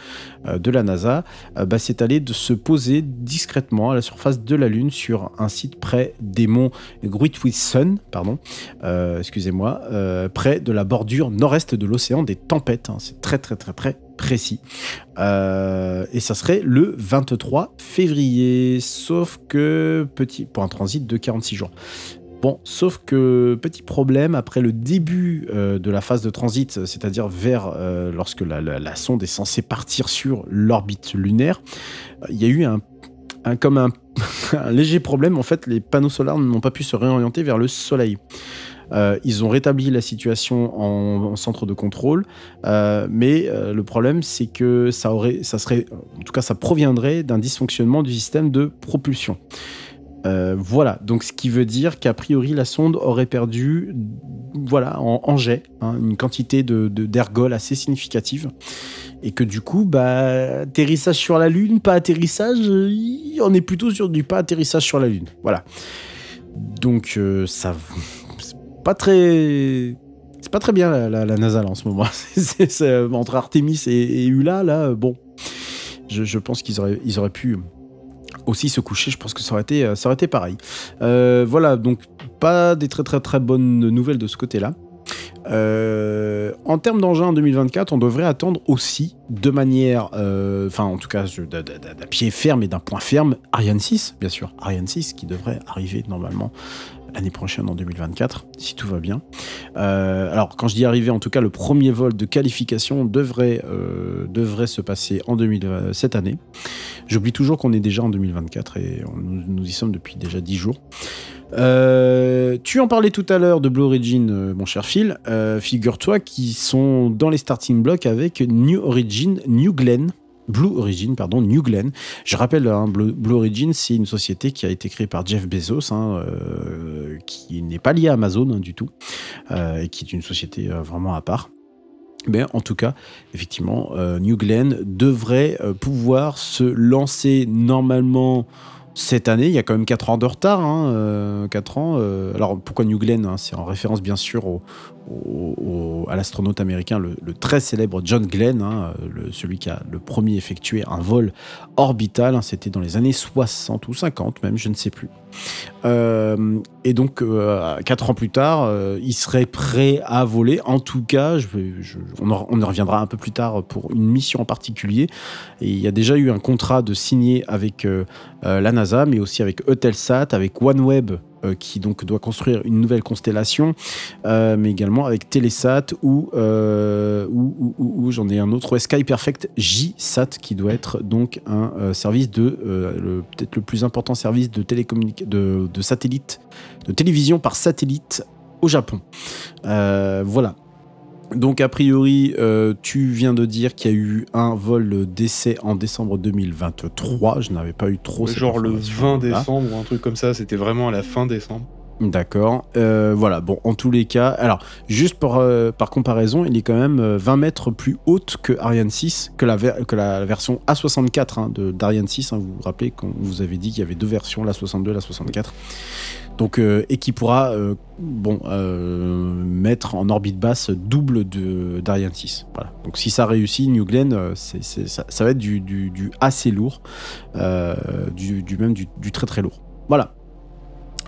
de la NASA, bah, c'est allé de se poser discrètement à la surface de la Lune sur un site près des monts Pardon, euh, excusez-moi, euh, près de la bordure nord-est de l'océan des tempêtes. hein. c'est très très très très précis. Euh, et ça serait le 23 février, sauf que petit pour un transit de 46 jours. Bon, sauf que petit problème après le début de la phase de transit, c'est-à-dire vers lorsque la, sonde est censée partir sur l'orbite lunaire, il y a eu un- comme un, léger problème. En fait, les panneaux solaires n'ont pas pu se réorienter vers le Soleil. Euh, ils ont rétabli la situation en, en centre de contrôle, euh, mais euh, le problème c'est que ça aurait, ça serait, en tout cas, ça proviendrait d'un dysfonctionnement du système de propulsion. Voilà, donc ce qui veut dire qu'a priori la sonde aurait perdu, voilà, en, en jet, hein, une quantité de- d'ergol assez significative, et que du coup, bah, atterrissage sur la Lune, pas atterrissage, euh, on est plutôt sur du pas atterrissage sur la Lune, voilà. Donc euh, ça, c'est pas très, c'est pas très bien la, la- NASA là, en ce moment. Euh, entre Artemis et, et Ula là, bon, je, pense qu'ils auraient, ils auraient pu aussi se coucher. Je pense que ça aurait été, ça aurait été pareil. Voilà, donc pas des très très très bonnes nouvelles de ce côté-là. Euh, en termes d'engin en 2024, on devrait attendre aussi de manière, euh, enfin en tout cas d'un pied ferme et d'un point ferme, Ariane 6, bien sûr, Ariane 6 qui devrait arriver normalement l'année prochaine en 2024, si tout va bien. Euh, alors quand je dis arriver, en tout cas le premier vol de qualification devrait, euh, devrait se passer en 2000, euh, cette année. J'oublie toujours qu'on est déjà en 2024 et nous, y sommes depuis déjà 10 jours. Tu en parlais tout à l'heure de Blue Origin, mon cher Phil. Figure-toi qu'ils sont dans les starting blocks avec New Origin, New Glenn. Blue Origin, pardon, New Glenn. Je rappelle, hein, Blue, Blue Origin, c'est une société qui a été créée par Jeff Bezos, hein, euh, qui n'est pas liée à Amazon hein, du tout, euh, et qui est une société euh, vraiment à part. Mais en tout cas, effectivement, New Glenn devrait pouvoir se lancer normalement cette année. Il y a quand même 4 ans de retard. 4 ans. alors pourquoi New Glenn C'est en référence bien sûr au, à l'astronaute américain, le, très célèbre John Glenn, hein, celui qui a le premier effectué un vol orbital. hein, C'était dans les années 60 ou 50 même, je ne sais plus. Euh, et donc, euh, quatre ans plus tard, euh, il serait prêt à voler. En tout cas, on, en, reviendra un peu plus tard pour une mission en particulier. Il y a déjà eu un contrat de signé avec la NASA, mais aussi avec Eutelsat, avec OneWeb, qui donc doit construire une nouvelle constellation, euh, mais également avec Telesat ou, euh, ou, ou- j'en ai un autre, Sky Perfect JSat, qui doit être donc un euh, service de, euh, peut-être le plus important service de télécommunication, de, satellite, de télévision par satellite au Japon. Euh, voilà. Donc a priori, euh, tu viens de dire qu'il y a eu un vol d'essai en décembre 2023. Je n'avais pas eu trop. Genre le information. 20 Voilà. décembre ou un truc comme ça, c'était vraiment à la fin décembre. D'accord. Euh, voilà. Bon, en tous les cas, alors juste euh, par comparaison, il est quand même euh, 20 mètres plus haute que Ariane 6, que la, que la version A64 hein, de d'Ariane 6. hein. vous vous rappelez quand vous avez dit qu'il y avait deux versions, la 62 et la 64. Donc, euh, et qui pourra euh, bon, euh, mettre en orbite basse double de d'Ariane 6. Voilà. Donc si ça réussit, New Glenn, euh, ça, va être du, assez lourd, euh, du, du même du très très lourd. Voilà.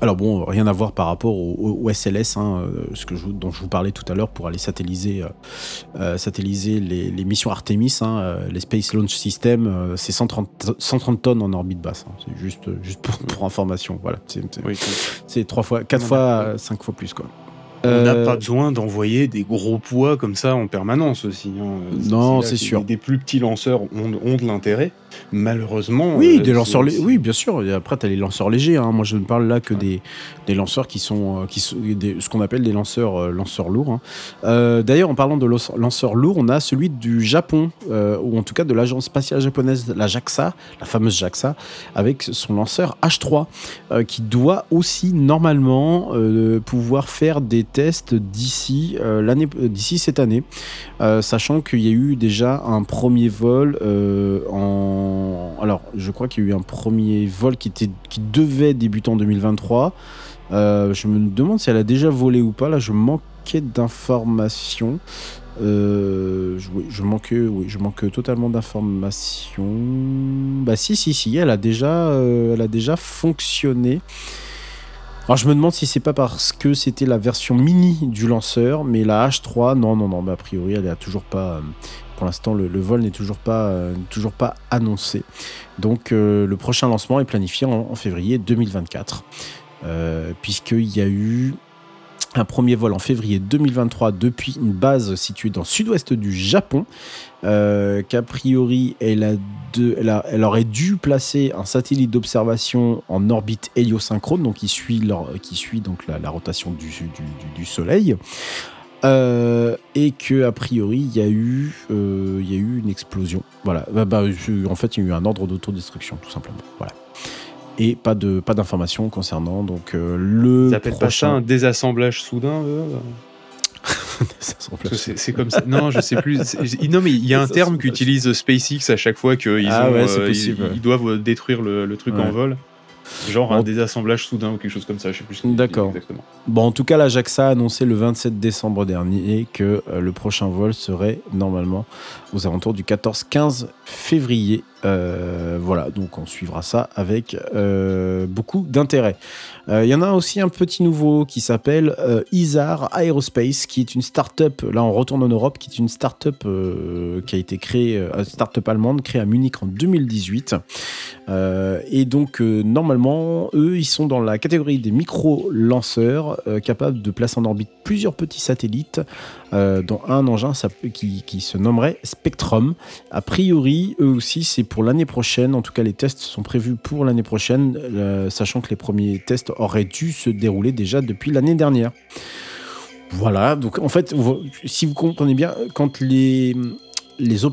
Alors bon, rien à voir par rapport au, au- au SLS, hein, euh, ce que je, vous- dont je vous parlais tout à l'heure pour aller satelliser, euh, euh, satelliser les, les missions Artemis, hein, les Space Launch System, c'est 130, 130 tonnes en orbite basse. hein. c'est juste, juste pour, pour information. Voilà, c'est Oui, trois fois, quatre fois, cinq fois plus quoi. On n'a pas besoin d'envoyer des gros poids comme ça en permanence aussi. hein. Non, c'est sûr. Des, des plus petits lanceurs ont, ont de l'intérêt. Malheureusement. Oui, euh, des lanceurs, lé- oui, bien sûr. Et après, tu as les lanceurs légers. hein. Moi, je ne parle là que des, des lanceurs qui sont, euh, qui sont des- ce qu'on appelle des lanceurs, euh, lanceurs lourds. hein. Euh, D'ailleurs, en parlant de lanceurs- lourds, on a celui du Japon, euh, ou en tout cas de l'agence spatiale japonaise, la JAXA, la fameuse JAXA, avec son lanceur H3, euh, qui doit aussi normalement pouvoir faire des tests d'ici l'année, d'ici cette année, sachant qu'il y a eu déjà un premier vol euh, Alors, je crois qu'il y a eu un premier vol qui, était, qui devait débuter en 2023. Euh, je me demande si elle a déjà volé ou pas. Là, je manquais d'informations. Euh, je, manquais, oui, je manque totalement d'informations. Bah si, si, si, elle a déjà, euh, elle a déjà fonctionné. Alors je me demande si c'est pas parce que c'était la version mini du lanceur, mais la H3, non, non, non, mais a priori elle a toujours pas. Pour l'instant, le, vol n'est toujours pas, euh, toujours pas annoncé. Donc euh, le prochain lancement est planifié en, février 2024, euh, puisqu'il y a eu un premier vol en février 2023 depuis une base située dans le sud-ouest du Japon, qu'a priori elle, a elle, a- elle aurait dû placer un satellite d'observation en orbite héliosynchrone, donc qui suit, qui suit donc la, rotation du- du Soleil. Euh, et que a priori il y a eu euh, y a eu une explosion voilà Bah, bah, en fait il y a eu un ordre d'autodestruction tout simplement voilà et pas de pas d'informations concernant donc euh, le Ils appellent pas ça un désassemblage soudain C'est comme ça. Non, je sais plus. Non, mais il y a un terme qu'utilise SpaceX à chaque fois qu'ils Ah ouais, ils- ils, doivent détruire le, le truc Ouais. en vol. Genre un désassemblage soudain ou quelque chose comme ça. Je sais plus D'accord. Bon, en tout cas, la JAXA a annoncé le 27 décembre dernier que euh, le prochain vol serait normalement aux alentours du 14-15 février. Euh, voilà, donc on suivra ça avec euh, beaucoup d'intérêt. Euh, Il y en a aussi un petit nouveau qui s'appelle Isar Aerospace, qui est une start-up, là on retourne en Europe, qui est une start-up qui a été créée, euh, start-up allemande, créée à Munich en 2018. Euh, et donc, normalement, eux, ils sont dans la catégorie des micro-lanceurs capables de placer en orbite plusieurs petits satellites, dont un engin qui se nommerait Spectrum. A priori, eux aussi, c'est pour l'année prochaine. En tout cas, les tests sont prévus pour l'année prochaine, euh, sachant que les premiers tests auraient dû se dérouler déjà depuis l'année dernière. Voilà, donc en fait, si vous comprenez bien, quand les les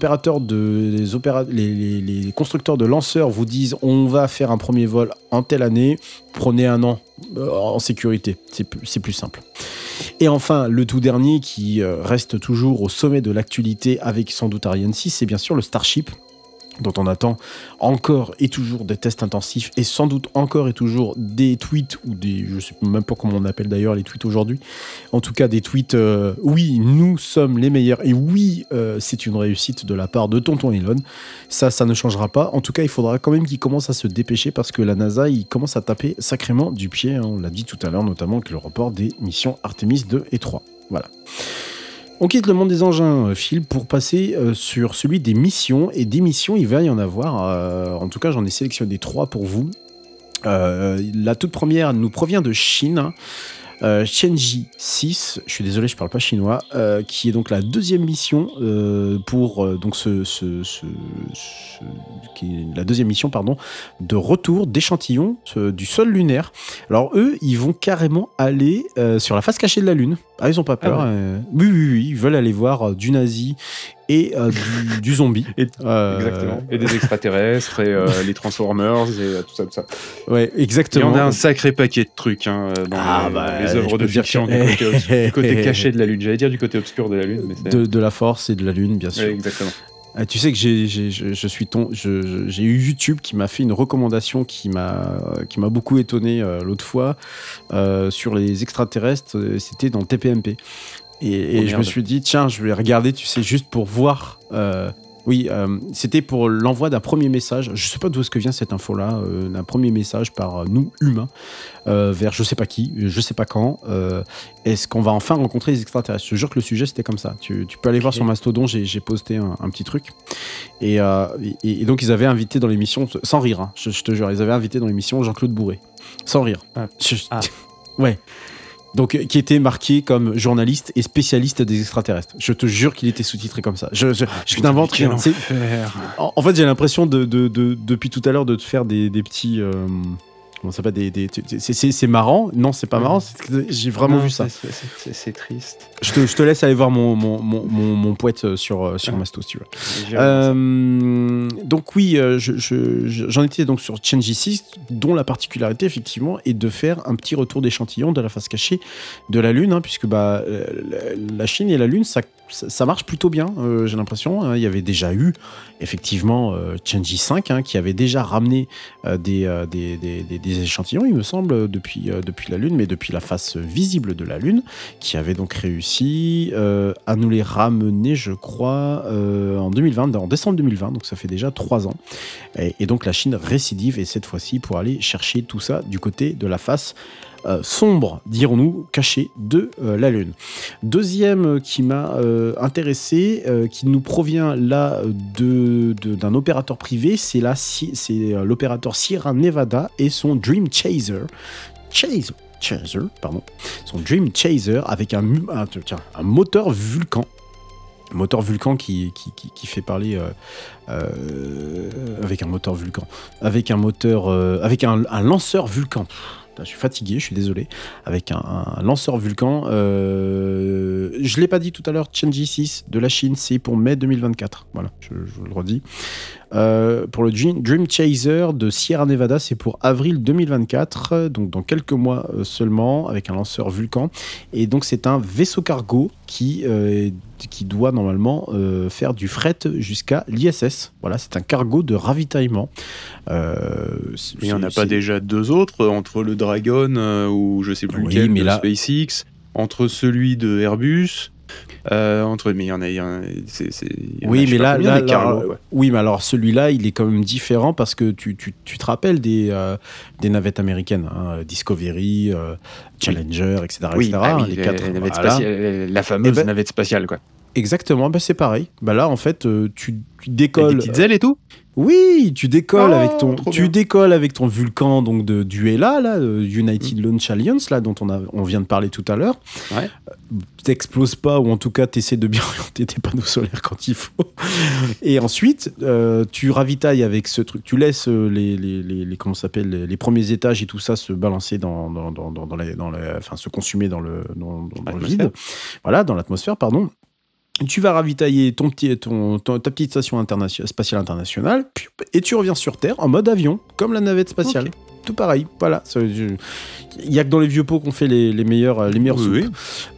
constructeurs de lanceurs vous disent on va faire un premier vol en telle année, prenez un an euh, en sécurité, c'est plus, c'est plus simple. Et enfin, le tout dernier qui euh, reste toujours au sommet de l'actualité avec sans doute Ariane 6, c'est bien sûr le Starship dont on attend encore et toujours des tests intensifs et sans doute encore et toujours des tweets ou des je sais même pas comment on appelle d'ailleurs les tweets aujourd'hui. En tout cas des tweets euh, oui nous sommes les meilleurs et oui euh, c'est une réussite de la part de tonton Elon. Ça ça ne changera pas. En tout cas il faudra quand même qu'il commence à se dépêcher parce que la NASA il commence à taper sacrément du pied hein. on l'a dit tout à l'heure notamment avec le report des missions Artemis 2 et 3 voilà on quitte le monde des engins, euh, Phil, pour passer euh, sur celui des missions. Et des missions, il va y en avoir. euh, en tout cas, j'en ai sélectionné trois pour vous. La toute première nous provient de Chine. Euh, Tianji 6, je suis désolé, je parle pas chinois, qui est donc la deuxième mission pour donc ce, la deuxième mission pardon de retour d'échantillons du sol lunaire. Alors eux, ils vont carrément aller sur la face cachée de la Lune. Ah, ils ont pas peur. Ah ouais. euh, oui, oui, oui, ils veulent aller voir euh, du nazi et euh, du, du zombie. Et- Euh, Exactement. Et des extraterrestres et euh, les Transformers et tout ça, tout ça. Ouais, Il y exactement. en a un sacré paquet de trucs hein, dans Ah, les, bah, les œuvres de dire fiction du, côté, obs- du côté caché de la Lune. J'allais dire du côté obscur de la Lune, mais c'est. de, de la force et de la lune, bien sûr. Ouais, exactement. Ah, tu sais que j'ai, j'ai- je, je suis ton, je- je- j'ai eu YouTube qui m'a fait une recommandation qui m'a, qui m'a beaucoup étonné euh, l'autre fois euh, sur les extraterrestres. euh, C'était dans TPMP. Et, et Oh, je me suis dit, tiens, je vais regarder, tu sais, juste pour voir. Oui, euh, c'était pour l'envoi d'un premier message. Je sais pas d'où est-ce que vient cette info-là, euh, d'un premier message par euh, nous humains euh, vers je sais pas qui, je sais pas quand. est-ce qu'on va enfin rencontrer les extraterrestres? Je te jure que le sujet c'était comme ça. Tu, tu peux aller voir sur Mastodon, j'ai posté un, un petit truc. Et, et- et donc ils avaient invité dans l'émission, sans rire, hein, je, je te jure, ils avaient invité dans l'émission Jean-Claude Bourré. Sans rire. Ah. Je- Ah. Ouais. Donc, euh, qui était marqué comme journaliste et spécialiste des extraterrestres. Je te jure qu'il était sous-titré comme ça. Je, je, je n'invente Quel rien. C'est- enfer. en, en fait, j'ai l'impression de, de- de- depuis tout à l'heure de te faire des, des petits. euh, comment ça des, des- c'est- marrant Non, c'est pas Ouais. marrant. J'ai vraiment Non, vu ça. c'est- triste. Je te, je te laisse aller voir mon, mon, mon, mon, mon poète euh, sur, euh, sur Ah. Masto, si tu veux. Euh, donc oui, je- je- je- j'en étais donc sur Chenji 6, dont la particularité effectivement est de faire un petit retour d'échantillon de la face cachée de la Lune, hein, puisque bah, la- Chine et la Lune, ça, ça, marche plutôt bien, euh, j'ai l'impression. hein. Il y avait déjà eu effectivement euh, Chenji 5 hein, qui avait déjà ramené euh, des, des, des- des- des échantillons, il me semble, depuis, euh, depuis la Lune, mais depuis la face visible de la Lune, qui avait donc réussi euh, à nous les ramener, je crois, euh, en 2020, en décembre 2020, donc ça fait déjà trois ans. Et, et donc la Chine récidive, et cette fois-ci pour aller chercher tout ça du côté de la face euh, sombre, dirons-nous, cachée de euh, la Lune. Deuxième euh, qui m'a intéressé, qui nous provient là euh, de, de- d'un opérateur privé, c'est, l'opérateur Sierra Nevada et son Dream Chaser. Chaser, Chaser, pardon. Son Dream Chaser avec un, tiens, un moteur Vulcan. Moteur Vulcan qui, qui, qui- fait parler avec un moteur Vulcan. Avec un moteur. avec un lanceur Vulcan. Je suis fatigué, je suis désolé. Avec un, lanceur Vulcan. euh, je ne l'ai pas dit tout à l'heure, Chenji 6 de la Chine, c'est pour mai 2024. Voilà, je, vous le redis. Euh, pour le Dream, Chaser de Sierra Nevada, c'est pour avril 2024, euh, donc dans quelques mois seulement, avec un lanceur Vulcan. Et donc c'est un vaisseau cargo qui, euh, qui doit normalement euh, faire du fret jusqu'à l'ISS. Voilà, c'est un cargo de ravitaillement. Euh, Il n'y en a pas déjà deux autres entre le Dragon euh, ou je sais plus Oui, lequel mais de là- SpaceX, entre celui de Airbus, euh, entre mais il y en a, y en y en Oui, mais là, quoi. oui, mais alors celui-là, il est quand même différent parce que tu, tu, tu te rappelles des, euh, des navettes américaines, hein, Discovery, euh, Challenger, etc. Oui, etc., ah oui, les les- quatre, les navettes voilà. spatiales, la fameuse Eh ben- navette spatiale quoi. Exactement, bah c'est pareil. Bah là, en fait, euh, tu, tu Avec des décolles. petites ailes et tout? Oui, tu décolles Oh, avec ton, tu bien. décolles avec ton Vulcan donc de du ELA là, euh, United Launch Alliance là dont on a, on vient de parler tout à l'heure. Ouais. Euh, T'exploses pas ou en tout cas t'essaies de bien orienter tes panneaux solaires quand il faut. Et ensuite, euh, tu ravitailles avec ce truc, tu laisses les, les, les, les- comment s'appelle les, les premiers étages et tout ça se balancer dans dans dans dans, dans, les- dans les- enfin se consumer dans le dans, dans- dans le L'atmosphère. vide. Voilà, dans l'atmosphère pardon. Tu vas ravitailler ton petit, ton, ton- ta petite station spatiale internationale, et tu reviens sur Terre en mode avion, comme la navette spatiale. Tout pareil, voilà. Il y a que dans les vieux pots qu'on fait les, les meilleurs, les meilleurs Oui.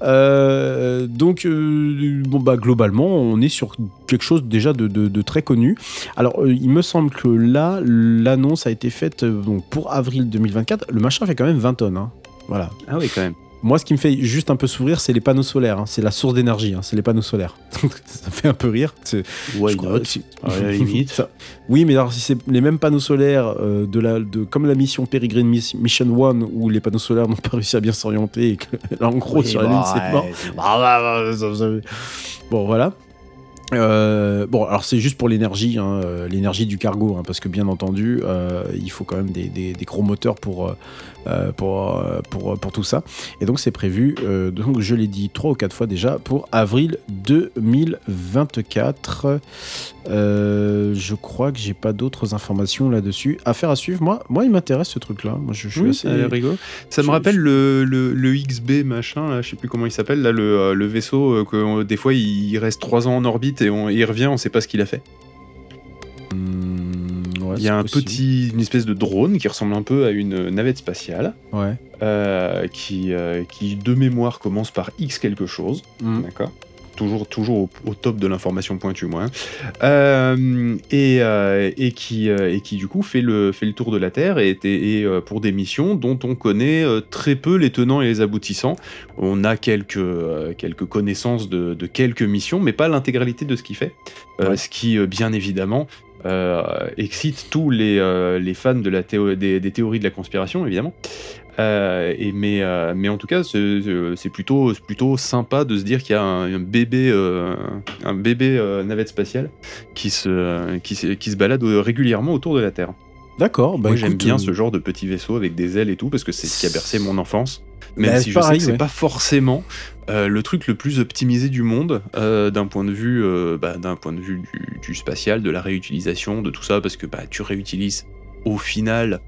Euh, donc, euh, bon, bah, globalement, on est sur quelque chose déjà de, de- de très connu. Alors, euh, il me semble que là, l'annonce a été faite donc, pour avril 2024. Le machin fait quand même 20 tonnes. hein. Voilà. Ah oui, quand même. Moi, ce qui me fait juste un peu sourire, c'est les panneaux solaires. hein. C'est la source d'énergie, hein. c'est les panneaux solaires. Ça me fait un peu rire. Crois-. Ça- Oui, mais alors si c'est les mêmes panneaux solaires euh, de la, de, comme la mission Peregrine Miss- Mission 1 où les panneaux solaires n'ont pas réussi à bien s'orienter et que là, en gros Oui, sur la bah, Lune c'est mort. ouais, Bah, bah, bah. Bon, voilà. Euh, bon, alors c'est juste pour l'énergie, hein, euh, l'énergie du cargo, hein, parce que bien entendu, euh, il faut quand même des, des- des gros moteurs pour, pour, euh, pour, pour tout ça. Et donc c'est prévu, euh, donc je l'ai dit trois ou quatre fois déjà, pour avril 2024. Euh, je crois que j'ai pas d'autres informations là-dessus. Affaire à suivre. Moi, moi il m'intéresse ce truc-là. Moi, je, je suis Oui, assez. rigolo. Ça me je- rappelle le, le, le XB machin, là, je sais plus comment il s'appelle, là, le, euh, le vaisseau euh, que euh, des fois il reste 3 ans en orbite et on, il revient, on sait pas ce qu'il a fait. Hmm, il y a un possible. petit, une espèce de drone qui ressemble un peu à une navette spatiale, Ouais. euh, qui, euh, qui de mémoire commence par X quelque chose. Hmm. D'accord? Toujours, toujours au, au top de l'information pointue, moi. hein. Euh, et, et, qui, et qui, du coup, fait le, fait le tour de la Terre et, et, et, pour des missions dont on connaît très peu les tenants et les aboutissants. On a quelques, quelques connaissances de, de quelques missions, mais pas l'intégralité de ce qu'il fait. Euh. Ce qui, bien évidemment, excite tous les, euh, fans des, théories de la conspiration, évidemment. Euh, mais, euh, en tout cas, c'est plutôt, sympa de se dire qu'il y a un, bébé, euh, un bébé euh, navette spatiale qui se, balade euh, régulièrement autour de la Terre. D'accord. Bah, Moi, j'aime bien euh, ce genre de petit vaisseau avec des ailes et tout parce que c'est ce qui a bercé mon enfance. Même Bah, si je pareil, sais que c'est ouais. pas forcément euh, le truc le plus optimisé du monde euh, d'un point de vue, euh, bah, d'un point de vue du, du spatial, de la réutilisation, de tout ça, parce que bah, tu réutilises au final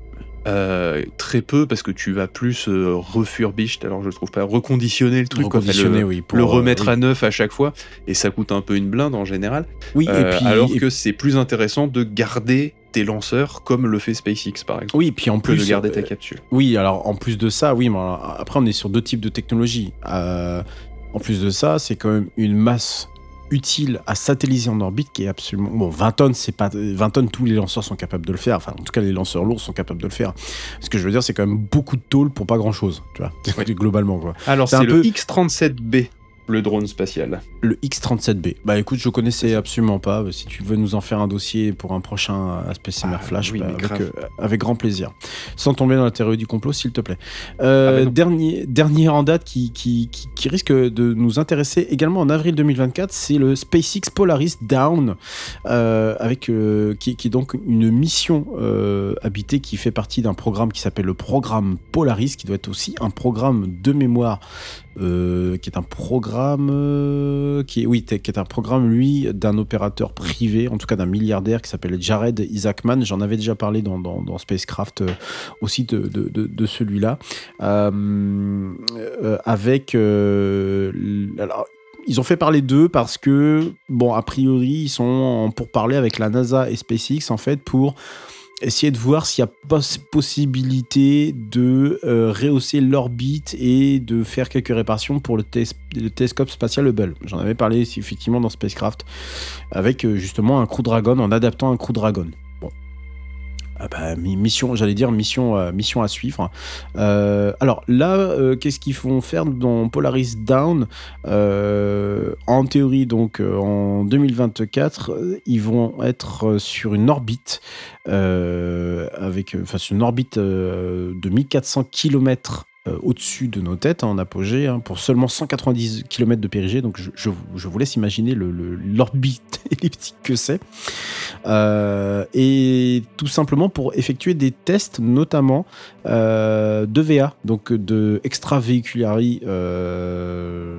euh, très peu parce que tu vas plus euh, refurbished, alors je trouve pas reconditionner le truc, le, oui. pour, le euh, remettre oui. à neuf à chaque fois et ça coûte un peu une blinde en général. Oui, et puis. alors et- que c'est plus intéressant de garder tes lanceurs comme le fait SpaceX par exemple. Oui, puis en plus. de garder ta euh, capsule. Oui, alors en plus de ça, oui, mais alors, après on est sur deux types de technologies. Euh, en plus de ça, c'est quand même une masse utile à satelliser en orbite qui est absolument bon 20 tonnes c'est pas 20 tonnes tous les lanceurs sont capables de le faire enfin en tout cas les lanceurs lourds sont capables de le faire ce que je veux dire c'est quand même beaucoup de tôle pour pas grand chose tu vois globalement quoi Alors c'est c'est un le peu- X-37B, le drone spatial. le X37B bah écoute je connaissais absolument pas. Si tu veux nous en faire un dossier pour un prochain aspect Ah, Flash oui, bah, avec, euh, avec grand plaisir. Sans tomber dans la théorie du complot s'il te plaît. Euh, Ah non. dernier, dernier en date qui, qui, qui, qui risque de nous intéresser également en avril 2024, c'est le SpaceX Polaris Down, euh, avec, euh, qui, qui est donc une mission euh, habitée qui fait partie d'un programme qui s'appelle le programme Polaris, qui doit être aussi un programme de mémoire, euh, qui est un programme euh, qui oui, qui est un programme lui d'un opérateur privé, en tout cas d'un milliardaire qui s'appelle Jared Isaacman. J'en avais déjà parlé dans, dans, dans Spacecraft euh, aussi de, de, de, de celui-là. Avec. alors, ils ont fait parler d'eux parce que, bon, a priori, ils sont pour parler avec la NASA et SpaceX, en fait, pour essayer de voir s'il y a pos- possibilité de euh, rehausser l'orbite et de faire quelques réparations pour le télescope spatial Hubble. J'en avais parlé effectivement dans Spacecraft, avec euh, justement un Crew Dragon, en adaptant un Crew Dragon. Ah bah, mi- mission, j'allais dire mission, euh, mission à suivre. Euh, alors là, euh, qu'est-ce qu'ils vont faire dans Polaris Down? En théorie, donc en 2024, euh, ils vont être sur une orbite avec, sur une orbite de 1400 km au-dessus de nos têtes hein, en apogée hein, pour seulement 190 km de périgée. Donc je, je- vous laisse imaginer le- le- l'orbite elliptique que c'est. Euh, et tout simplement pour effectuer des tests, notamment euh, de VA, donc de extravéhiculari euh,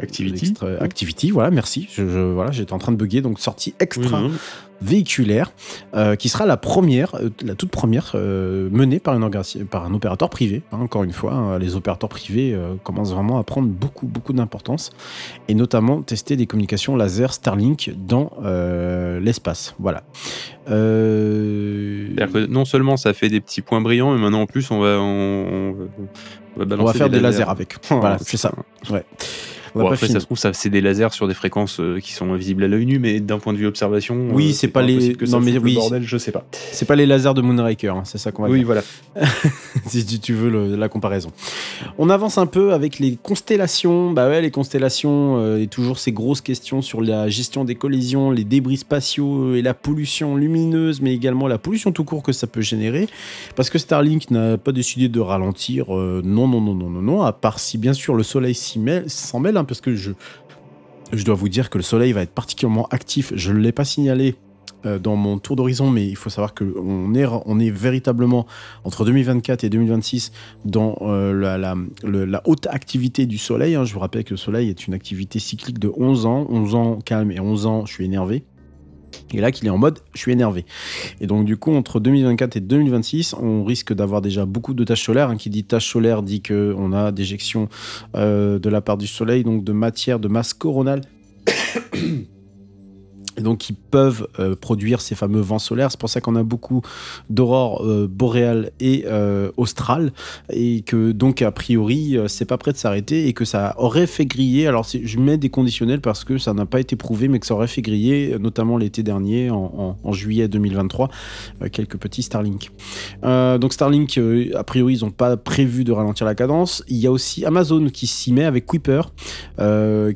Activity. activity, voilà, merci. Voilà, j'étais en train de bugger, donc sortie extra. Véhiculaire, euh, qui sera la première, euh, la toute première euh, menée par, une orga- par un opérateur privé. hein, encore une fois, hein, les opérateurs privés euh, commencent vraiment à prendre beaucoup, beaucoup d'importance, et notamment tester des communications laser Starlink dans l'espace. Voilà. C'est-à-dire que non seulement ça fait des petits points brillants, mais maintenant en plus on va, on, on va on va balancer faire des lasers avec. voilà, c'est ça. Ouais. Bon, pas après, fini. ça se trouve, ça, c'est des lasers sur des fréquences euh, qui sont visibles à l'œil nu, mais d'un point de vue observation, Oui, euh, c'est pas les- que ça non, mais le oui. bordel, je sais pas. C'est pas les lasers de Moonraker, hein, c'est ça qu'on va Oui, dire. voilà. si tu- veux le- la comparaison. On avance un peu avec les constellations. Bah ouais, les constellations euh, et toujours ces grosses questions sur la gestion des collisions, les débris spatiaux et la pollution lumineuse, mais également la pollution tout court que ça peut générer. Parce que Starlink n'a pas décidé de ralentir. euh, non, non, non, non, non, non. À part si bien sûr le Soleil s'en mêle, hein, parce que je je dois vous dire que le Soleil va être particulièrement actif. Je ne l'ai pas signalé euh, dans mon tour d'horizon, mais il faut savoir qu'on est, on est véritablement entre 2024 et 2026 dans euh, la, haute activité du Soleil. hein. Je vous rappelle que le Soleil est une activité cyclique de 11 ans. 11 ans calme et 11 ans je suis énervé. Et là qu'il est en mode je suis énervé. Et donc du coup entre 2024 et 2026 on risque d'avoir déjà beaucoup de tâches solaires. hein. Qui dit tâches solaires dit qu'on a déjection euh, de la part du Soleil, donc de matière de masse coronale. Et donc, qui peuvent euh, produire ces fameux vents solaires. C'est pour ça qu'on a beaucoup d'aurores euh, boréales et euh, australes. Et que, donc, a priori, c'est pas prêt de s'arrêter et que ça aurait fait griller. Alors, je mets des conditionnels parce que ça n'a pas été prouvé, mais que ça aurait fait griller, notamment l'été dernier, en, juillet 2023, euh, quelques petits Starlink. Donc, Starlink, a priori, ils n'ont pas prévu de ralentir la cadence. Il y a aussi Amazon qui s'y met avec Kuiper,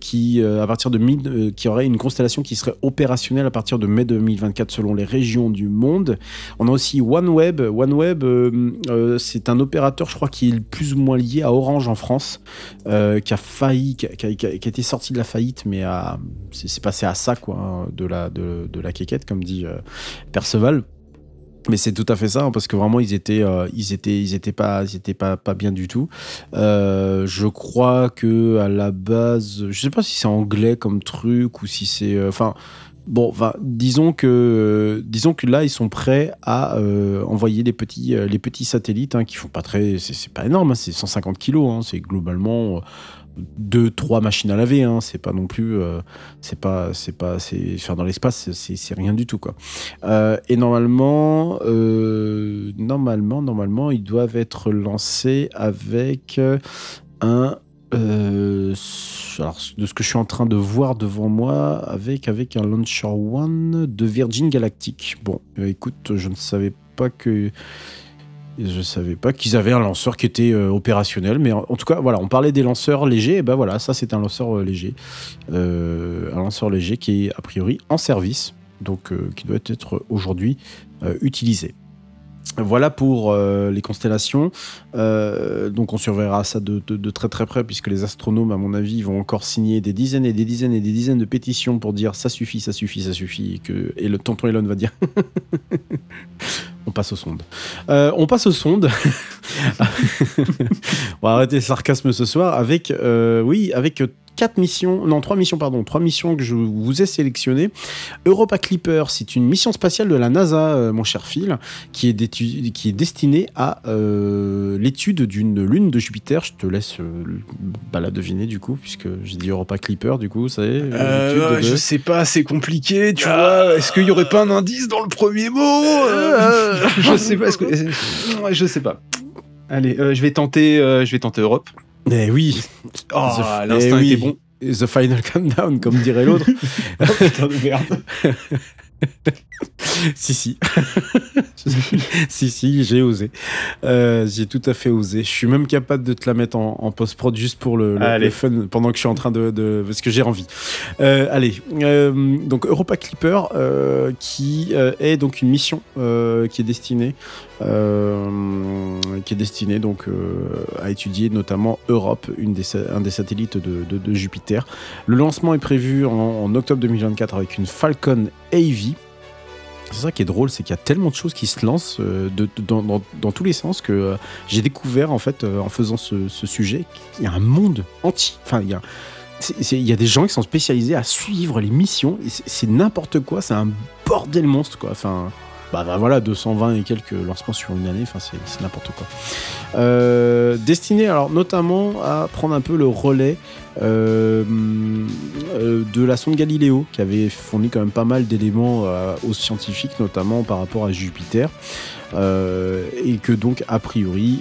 qui, à partir de mi- euh, qui aurait une constellation qui serait opérationnelle à partir de mai 2024 selon les régions du monde. On a aussi OneWeb. OneWeb, euh, euh, c'est un opérateur, je crois, qui est plus ou moins lié à Orange en France, euh, qui a failli, qui a, été sorti de la faillite, mais c'est passé à ça, quoi, hein, de la, de, la quéquette, comme dit Perceval. Mais c'est tout à fait ça, hein, parce que vraiment ils étaient, ils étaient, ils étaient pas, ils étaient pas, pas bien du tout. Je crois que à la base, je sais pas si c'est anglais comme truc ou si c'est, enfin. Bon, enfin, disons que, euh, disons que là, ils sont prêts à euh, envoyer les petits, euh, satellites hein, qui font pas très, c'est pas énorme, hein, c'est 150 kilos, hein, c'est globalement euh, deux, trois machines à laver, c'est pas non plus, c'est pas, c'est pas, c'est faire dans l'espace, c'est rien du tout et normalement, normalement, normalement, ils doivent être lancés avec un. Euh, alors, de ce que je suis en train de voir devant moi, avec, un Launcher One de Virgin Galactic. Bon, euh, écoute, je ne savais pas que. Je savais pas qu'ils avaient un lanceur qui était euh, opérationnel, mais en, tout cas, voilà, on parlait des lanceurs légers, et ben voilà, ça c'est un lanceur léger, un lanceur léger qui est a priori en service, donc qui doit être aujourd'hui utilisé. Voilà pour euh, les constellations. Euh, donc on surveillera ça de, très très près puisque les astronomes, à mon avis, vont encore signer des dizaines et des dizaines et des dizaines de pétitions pour dire ça suffit, ça suffit, ça suffit. Et, le tonton Elon va dire on passe aux sondes. Euh, on passe aux sondes. on va arrêter le sarcasme ce soir avec, oui, avec quatre missions, non trois missions pardon, trois missions que je vous ai sélectionnées. Europa Clipper, c'est une mission spatiale de la NASA, euh, mon cher Phil, qui est, d'étu- qui est destinée à euh, l'étude d'une lune de Jupiter. Je te laisse euh, bah, la deviner du coup, puisque j'ai dit Europa Clipper, du coup, ça y est. de- je sais pas, c'est compliqué, tu vois. Est-ce qu'il y aurait pas un indice dans le premier mot Euh, Je sais pas. que- Je sais pas. Allez, euh, je vais tenter, euh, je vais tenter Europe. Eh oui, Oh, The- l'instinct eh oui. était bon. The Final Countdown, comme dirait l'autre. Oh, putain de merde. si, si. si, si, j'ai osé. Euh, j'ai tout à fait osé. Je suis même capable de te la mettre en, en post-prod juste pour le, le- fun pendant que je suis en train de. de- parce que j'ai envie. Euh, allez. Euh, donc, Europa Clipper, qui est donc une mission qui est destinée. qui est destinée donc à étudier notamment Europe, une des, un des satellites de, de- de Jupiter. Le lancement est prévu en, en octobre 2024 avec une Falcon Heavy. C'est ça qui est drôle, c'est qu'il y a tellement de choses qui se lancent euh, dans, tous les sens que euh, j'ai découvert en fait euh, en faisant ce, sujet qu'il y a un monde entier. Enfin, il y a des gens qui sont spécialisés à suivre les missions. c'est- n'importe quoi, c'est un bordel monstre quoi. Bah, bah voilà, 220 et quelques lancements sur une année, enfin c'est n'importe quoi. Euh, destiné alors notamment à prendre un peu le relais euh, euh, de la sonde Galileo, qui avait fourni quand même pas mal d'éléments aux scientifiques, notamment par rapport à Jupiter. Et que donc a priori,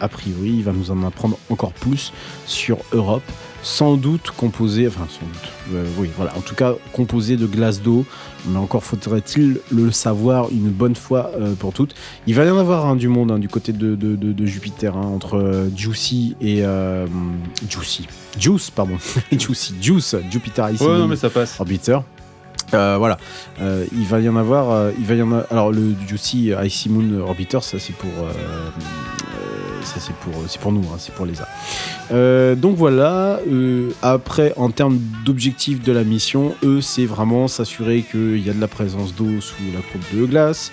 a priori, il va nous en apprendre encore plus sur Europe, sans doute composé, enfin sans doute, euh, oui, voilà, en tout cas composé de glace d'eau, mais encore faudrait-il le savoir une bonne fois euh, pour toutes. Il va y en avoir hein, du monde hein, du côté de, de- de- de Jupiter, hein, entre euh, Juicy et Juicy, Juice, pardon, Juicy, Juice, Jupiter Icy Ouais, Moon non, mais ça passe. Orbiter. Euh, voilà, Euh, il va y en avoir, euh, il va y en a, alors le Juicy Icy Moon Orbiter, ça c'est pour, ça c'est pour, nous, hein, c'est pour les A. Euh, donc voilà. euh, après, en termes d'objectifs de la mission, eux, c'est vraiment s'assurer qu'il y a de la présence d'eau sous la coupe de glace.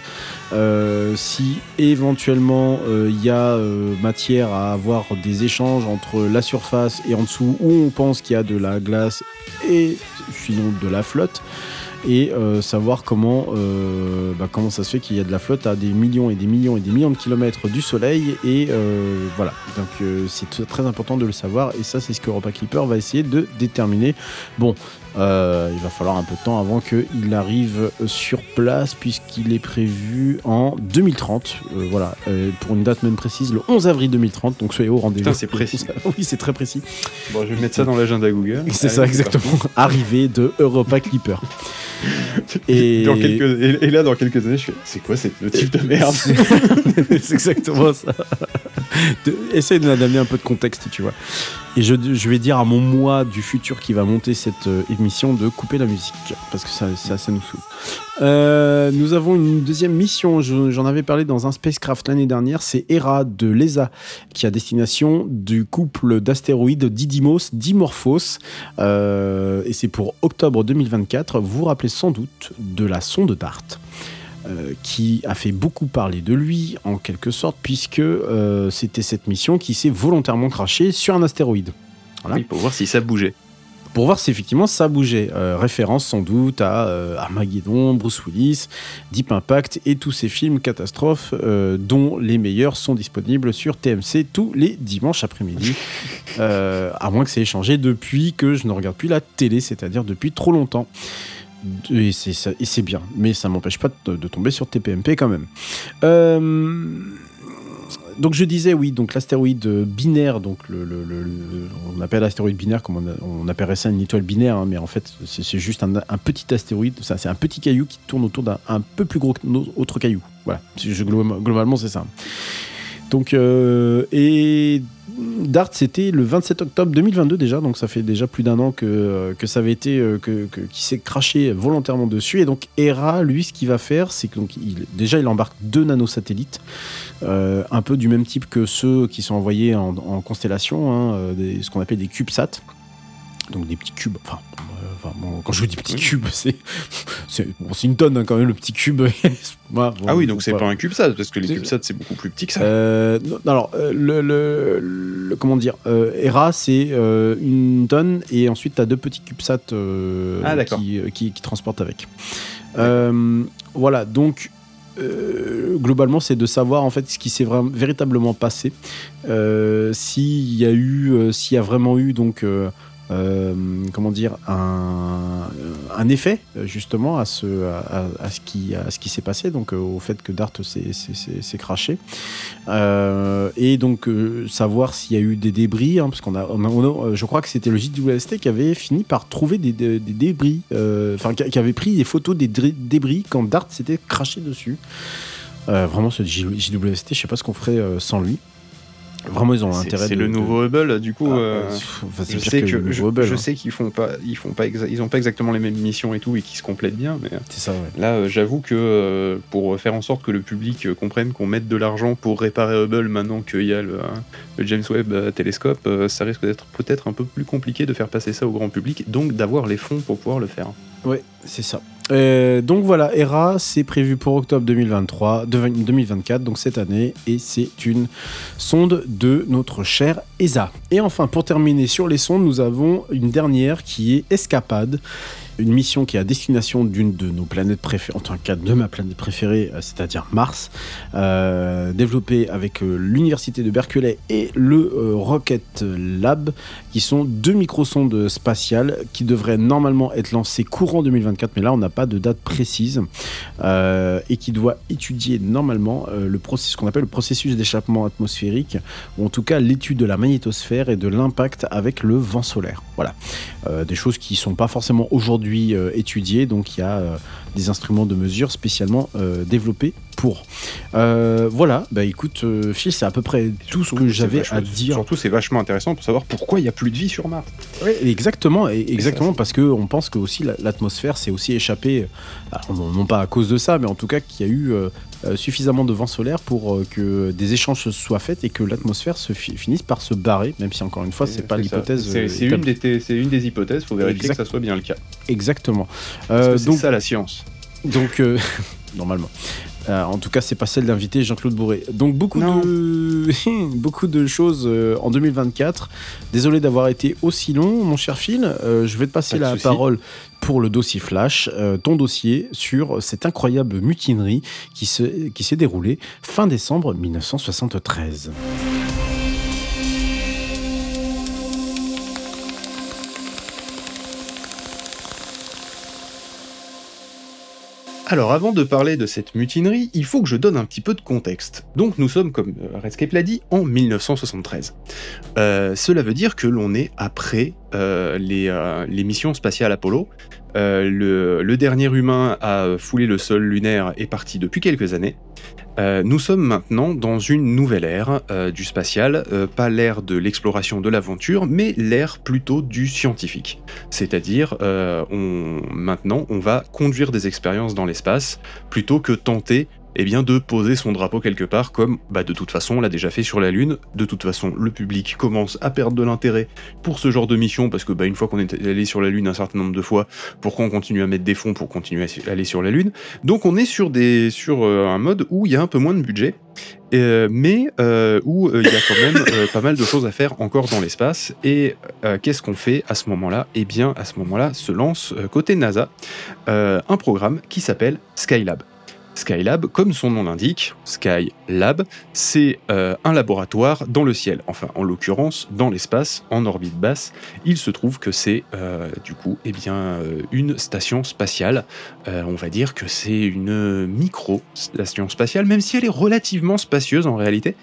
Euh, si éventuellement euh, il y a euh, matière à avoir des échanges entre la surface et en dessous, où on pense qu'il y a de la glace et sinon de la flotte. Et euh, savoir comment, euh, bah, comment ça se fait qu'il y a de la flotte à des millions et des millions et des millions de kilomètres du Soleil. Et euh, voilà, donc c'est très important de le savoir. Et ça, c'est ce que Europa Clipper va essayer de déterminer. Bon, il va falloir un peu de temps avant qu'il arrive sur place, puisqu'il est prévu en 2030. Euh, voilà, pour une date même précise, le 11 avril 2030. Donc soyez au rendez-vous. C'est précis. oui, c'est très précis. Bon, je vais mettre ça dans l'agenda Google. C'est ça, exactement. Arrivée de Europa Clipper. Et... Dans quelques... et, et là, dans quelques années, je fais c'est quoi cette type de merde c'est exactement ça. De- essaye de d'amener un peu de contexte, tu vois. Et je, je vais dire à mon moi du futur qui va monter cette euh, émission de couper la musique, parce que ça, ça, ça nous saoule. Euh, nous avons une deuxième mission, je- j'en avais parlé dans un Spacecraft l'année dernière, c'est Hera de l'ESA, qui a destination du couple d'astéroïdes Didymos, Dimorphos, euh, et c'est pour octobre 2024. Vous vous rappelez sans doute de la sonde DART euh, qui a fait beaucoup parler de lui en quelque sorte, puisque c'était cette mission qui s'est volontairement crachée sur un astéroïde. Voilà. Oui, pour voir si ça bougeait. Pour voir si effectivement ça bougeait. Euh, référence sans doute à euh, Armageddon, Bruce Willis, Deep Impact et tous ces films catastrophes euh, dont les meilleurs sont disponibles sur TMC tous les dimanches après-midi. Euh, à moins que c'est échangé depuis que je ne regarde plus la télé, c'est-à-dire depuis trop longtemps. Et c'est ça- bien, mais ça m'empêche pas de, tomber sur TPMP quand même. Donc je disais oui, donc l'astéroïde binaire, donc on appelle l'astéroïde binaire comme on, appellerait ça une étoile binaire, hein, mais en fait c'est juste un, petit astéroïde, c'est un petit caillou qui tourne autour d'un un peu plus gros que nos autres cailloux. Voilà, globalement, c'est ça. Donc euh, et DART c'était le 27 octobre 2022 déjà, donc ça fait déjà plus d'un an que, que ça avait été euh, que, qui s'est craché volontairement dessus. Et donc Hera, lui, ce qu'il va faire, c'est que déjà il embarque deux nanosatellites, euh, un peu du même type que ceux qui sont envoyés en, constellation, hein, euh, ce qu'on appelle des CubeSat. Donc des petits cubes. Enfin, euh, enfin, bon, quand je vous dis petits cubes, c'est c'est bon, une tonne hein, quand même le petit cube. Bon, ah oui, donc c'est pas un CubeSat, parce que les C'est- CubeSat, c'est beaucoup plus petit que ça. euh, non, alors, euh, le, le- le- comment dire, euh, Hera, c'est euh, une tonne et ensuite tu as deux petits CubeSats Ah, qui, qui, qui transportent avec. Voilà, donc euh, globalement, c'est de savoir en fait ce qui s'est véritablement passé, euh, s'il y a eu, euh, s'il y a vraiment eu donc. Euh, comment dire un, effet euh, justement à ce, à, ce qui, à ce qui s'est passé donc euh, au fait que Dart s'est- craché et donc savoir s'il y a eu des débris, hein, parce qu'on a, je crois que c'était le JWST qui avait fini par trouver des, des- débris, enfin qui, avait pris des photos des débris quand Dart s'était craché dessus. Vraiment, ce JWST, je sais pas ce qu'on ferait sans lui. Vraiment, ils ont intérêt. c'est le de- nouveau Hubble, du coup. Ah, euh, enfin, je sais que je, nouveau Hubble, je hein. sais qu'ils font pas, ils font pas, ils ont pas exactement les mêmes missions et tout et qui se complètent bien, mais C'est ça, ouais. là, euh, j'avoue que euh, pour faire en sorte que le public comprenne qu'on mette de l'argent pour réparer Hubble maintenant qu'il y a le, le James Webb télescope, ça risque d'être peut-être un peu plus compliqué de faire passer ça au grand public, donc d'avoir les fonds pour pouvoir le faire. Ouais, c'est ça. Euh, donc voilà, ERA, c'est prévu pour octobre 2023, de- 2024, donc cette année, et c'est une sonde de notre cher ESA. Et enfin, pour terminer sur les sondes, nous avons une dernière qui est Escapade une mission qui est à destination d'une de nos planètes préférées, en tant cas de ma planète préférée, euh, c'est-à-dire Mars, euh, développée avec euh, l'université de Berkeley et le Rocket Lab, qui sont deux microsondes spatiales qui devraient normalement être lancées courant 2024, mais là on n'a pas de date précise, et qui doit étudier normalement le processus, ce qu'on appelle le processus d'échappement atmosphérique, ou en tout cas l'étude de la magnétosphère et de l'impact avec le vent solaire. Voilà, des choses qui sont pas forcément aujourd'hui euh, étudié, donc il y a euh, des instruments de mesure spécialement euh, développés pour. voilà, bah écoute, Phil, c'est à peu près tout ce que j'avais à dire. Surtout, c'est vachement intéressant pour savoir pourquoi il n'y a plus de vie sur Mars. Oui, exactement, et exactement, parce qu'on pense que aussi l'atmosphère s'est aussi échappée, non pas à cause de ça, mais en tout cas qu'il y a eu suffisamment de vent solaire pour euh, que des échanges soient faits et que l'atmosphère se finisse par se barrer, même si encore une fois, c'est pas l'hypothèse. C'est une, une, des hypothèses, il faut vérifier que ça soit bien le cas. Exactement. Euh, c'est ça la science. Donc, normalement. En tout cas, c'est pas celle d'inviter Jean-Claude Bourré. Donc beaucoup de beaucoup de choses en 2024. Désolé d'avoir été aussi long, mon cher Phil. je vais te passer la parole pour le dossier Flash, euh, ton dossier sur cette incroyable mutinerie qui s'est qui déroulée fin décembre 1973. Alors avant de parler de cette mutinerie, il faut que je donne un petit peu de contexte. Donc nous sommes, comme euh, Redscape l'a dit, en 1973. Euh, cela veut dire que l'on est après euh, les, missions spatiales Apollo. le, dernier humain à fouler le sol lunaire est parti depuis quelques années. Euh, nous sommes maintenant dans une nouvelle ère euh, du spatial, euh, pas l'ère de l'exploration de l'aventure, mais l'ère plutôt du scientifique. C'est-à-dire, maintenant, on va conduire des expériences dans l'espace plutôt que tenter eh bien de poser son drapeau quelque part comme bah de toute façon on l'a déjà fait sur la Lune, de toute façon le public commence à perdre de l'intérêt pour ce genre de mission parce que bah, une fois qu'on est allé sur la Lune un certain nombre de fois, pourquoi on continue à mettre des fonds pour continuer à aller sur la Lune Donc on est sur, euh, un mode où il y a un peu moins de budget, euh, mais euh, où il y a quand même pas mal de choses à faire encore dans l'espace. Et qu'est-ce qu'on fait à ce moment-là? Eh bien à ce moment-là se lance côté NASA un programme qui s'appelle Skylab. Skylab, comme son nom l'indique, Skylab, c'est euh, un laboratoire dans le ciel, enfin en l'occurrence dans l'espace, en orbite basse. Il se trouve que c'est euh, du coup eh bien, euh, une station spatiale. on va dire que c'est une micro-station spatiale, même si elle est relativement spacieuse en réalité.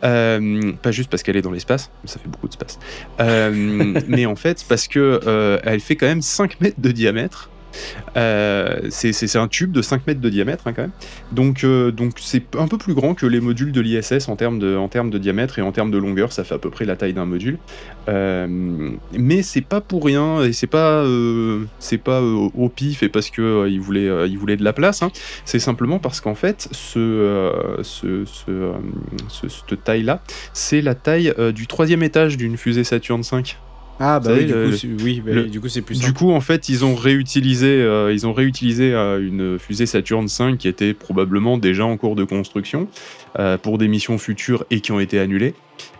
pas juste parce qu'elle est dans l'espace, ça fait beaucoup de space. mais en fait parce que elle fait quand même 5 mètres de diamètre. Euh, c'est un tube de 5 mètres de diamètre hein, quand même. Donc euh, donc c'est un peu plus grand que les modules de l'ISS en, termes de, en termes de diamètre et en termes de longueur, ça fait à peu près la taille d'un module. Euh, mais c'est pas pour rien et c'est pas c'est pas au pif et parce que il voulait voulait de la place. Hein. C'est simplement parce qu'en fait ce, cette taille là, c'est la taille du troisième étage d'une fusée Saturn 5. Ah bah oui, du, coup, oui bah du coup c'est plus. Du coup en fait ils ont réutilisé, euh, ils ont réutilisé euh, une fusée Saturn 5 qui était probablement déjà en cours de construction euh, pour des missions futures et qui ont été annulées.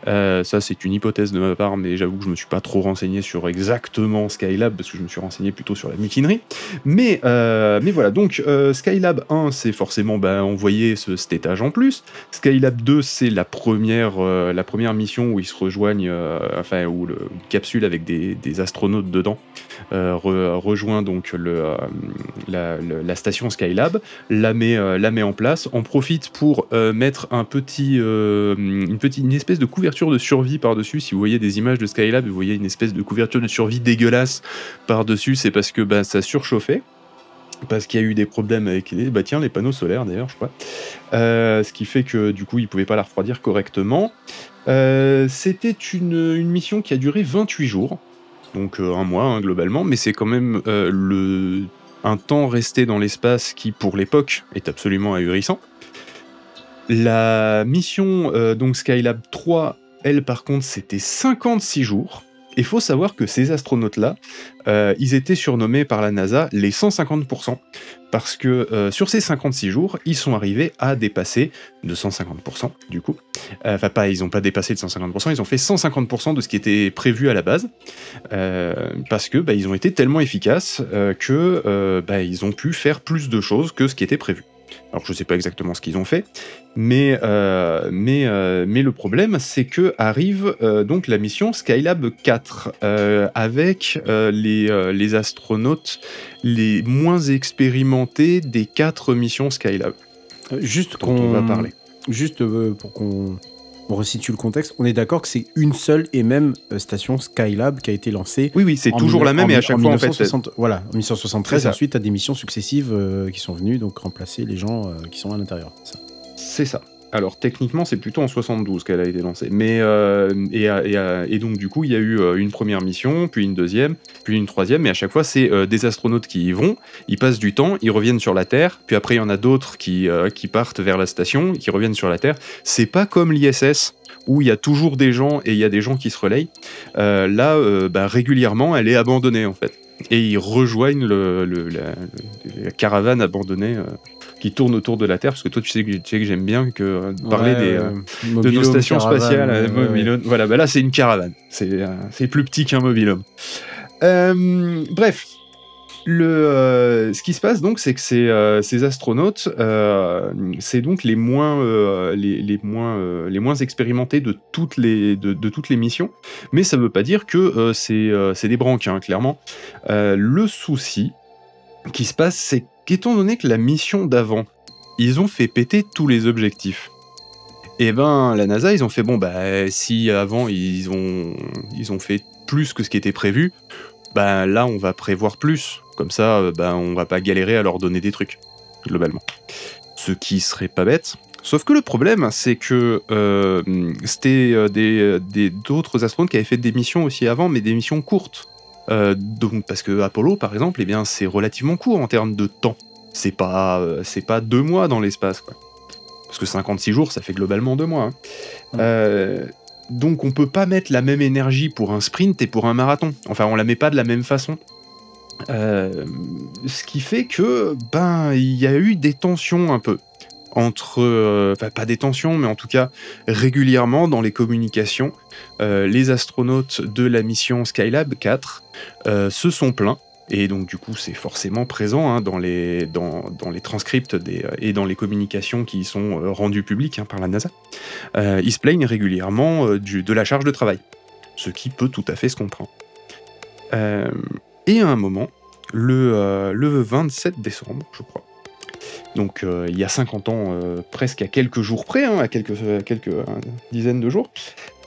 Euh, ça, c'est une hypothèse de ma part, mais j'avoue que je me suis pas trop renseigné sur exactement Skylab parce que je me suis renseigné plutôt sur la mutinerie. Mais, euh, mais voilà, donc euh, Skylab 1, c'est forcément bah, envoyer ce, cet étage en plus. Skylab 2, c'est la première, la première mission où ils se rejoignent, enfin, où le capsule avec des, astronautes dedans rejoint donc la, la, station Skylab, la met, la met en place, en profite pour mettre un petit, une petite une espèce de couverture de survie par-dessus. Si vous voyez des images de Skylab, vous voyez une espèce de couverture de survie dégueulasse par-dessus. C'est parce que bah, ça surchauffait parce qu'il y a eu des problèmes avec les, bah tiens, les panneaux solaires d'ailleurs, je crois. Euh, ce qui fait que du coup, ils ne pouvaient pas la refroidir correctement. Euh, c'était une, mission qui a duré 28 jours, donc euh, un mois hein, globalement, mais c'est quand même le, un temps resté dans l'espace qui, pour l'époque, est absolument ahurissant. La mission, euh, donc Skylab 3, elle par contre, c'était 56 jours. Il faut savoir que ces astronautes-là, euh, ils étaient surnommés par la NASA les 150%, parce que euh, sur ces 56 jours, ils sont arrivés à dépasser de 150%, du coup. Euh, Enfin, pas, ils n'ont pas dépassé de 150%, ils ont fait 150% de ce qui était prévu à la base, parce que bah, ils ont été tellement efficaces que bah, ils ont pu faire plus de choses que ce qui était prévu. Alors je sais pas exactement ce qu'ils ont fait, mais, euh, mais, euh, mais le problème c'est que arrive euh, donc la mission Skylab 4 euh, avec les, les astronautes les moins expérimentés des quatre missions Skylab Juste qu'on va parler. Juste pour qu'on on resitue le contexte, on est d'accord que c'est une seule et même euh, station Skylab qui a été lancée. Oui, oui, c'est toujours la même en et à chaque en fois en fait. 1960 Voilà, en 1973, C'est ça. ensuite à des missions successives euh, qui sont venues donc remplacer les gens euh, qui sont à l'intérieur. C'est ça. Alors techniquement, c'est plutôt en 72 qu'elle a été lancée. Mais euh, et, donc du coup, il y a eu euh, une première mission, puis une deuxième, puis une troisième. Et à chaque fois, c'est euh, des astronautes qui y vont. Ils passent du temps, ils reviennent sur la Terre. Puis après, il y en a d'autres qui qui partent vers la station, qui reviennent sur la Terre. C'est pas comme l'ISS où il y a toujours des gens et il y a des gens qui se relayent. Là, bah, régulièrement, elle est abandonnée en fait. Et ils rejoignent la caravane abandonnée. Qui tourne autour de la Terre, parce que toi tu sais que, tu sais que j'aime bien que, euh, parler Ouais, des, euh, de nos stations caravane, spatiales, euh, mobilhome. Voilà, bah là c'est une caravane. C'est plus petit qu'un mobilhome. Bref, le, euh, ce qui se passe donc, c'est que ces, euh, ces astronautes, euh, c'est donc les moins, les, les moins, les moins expérimentés de toutes les, de, de toutes les missions. Mais ça veut pas dire que c'est des branques, hein, clairement. Le souci qui se passe, c'est qu'étant donné que la mission d'avant, ils ont fait péter tous les objectifs. Et ben, la NASA, ils ont fait bon, bah, si avant ils ont, fait plus que ce qui était prévu, bah là, on va prévoir plus. Comme ça, euh, bah, on va pas galérer à leur donner des trucs, globalement. Ce qui serait pas bête. Sauf que le problème, c'est que euh, c'était euh, des des- d'autres astronautes qui avaient fait des missions aussi avant, mais des missions courtes. Euh, donc, parce que Apollo, par exemple, eh bien, c'est relativement court en termes de temps. C'est pas, euh, c'est pas deux mois dans l'espace, quoi. Parce que 56 jours, ça fait globalement deux mois. hein. Mm. Euh, donc, on peut pas mettre la même énergie pour un sprint et pour un marathon. Enfin, on la met pas de la même façon. Ce qui fait que, ben, il y a eu des tensions un peu entre, enfin pas des tensions, mais en tout cas régulièrement dans les communications, les astronautes de la mission Skylab 4 euh, se sont plaints. Et donc du coup c'est forcément présent hein, dans, les, dans, transcripts euh, et dans les communications qui sont euh, rendues publiques hein, par la NASA. Euh, ils se plaignent régulièrement euh, de la charge de travail, ce qui peut tout à fait se comprendre. Euh, et à un moment, le, euh, le 27 décembre, je crois, donc euh, il y a 50 ans, euh, presque à quelques jours près, hein, à quelques, euh, dizaines de jours,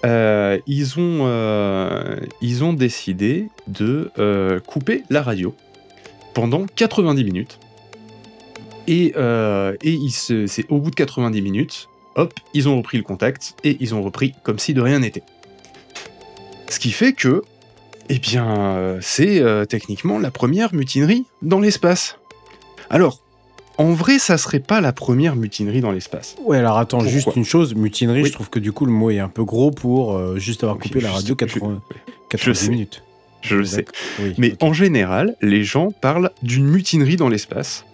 euh, ils, ont, euh, ils ont décidé de euh, couper la radio pendant 90 minutes. Et, et c'est au bout de 90 minutes, hop, ils ont repris le contact et ils ont repris comme si de rien n'était. Ce qui fait que, eh bien, c'est techniquement la première mutinerie dans l'espace. Alors, en vrai, ça serait pas la première mutinerie dans l'espace. Ouais, alors attends, Pourquoi juste une chose, mutinerie, Oui. je trouve que du coup le mot est un peu gros pour euh, juste avoir Oui, coupé la radio je- 80, je 90 sais. minutes. Je le sais. Oui, Mais en général, les gens parlent d'une mutinerie dans l'espace.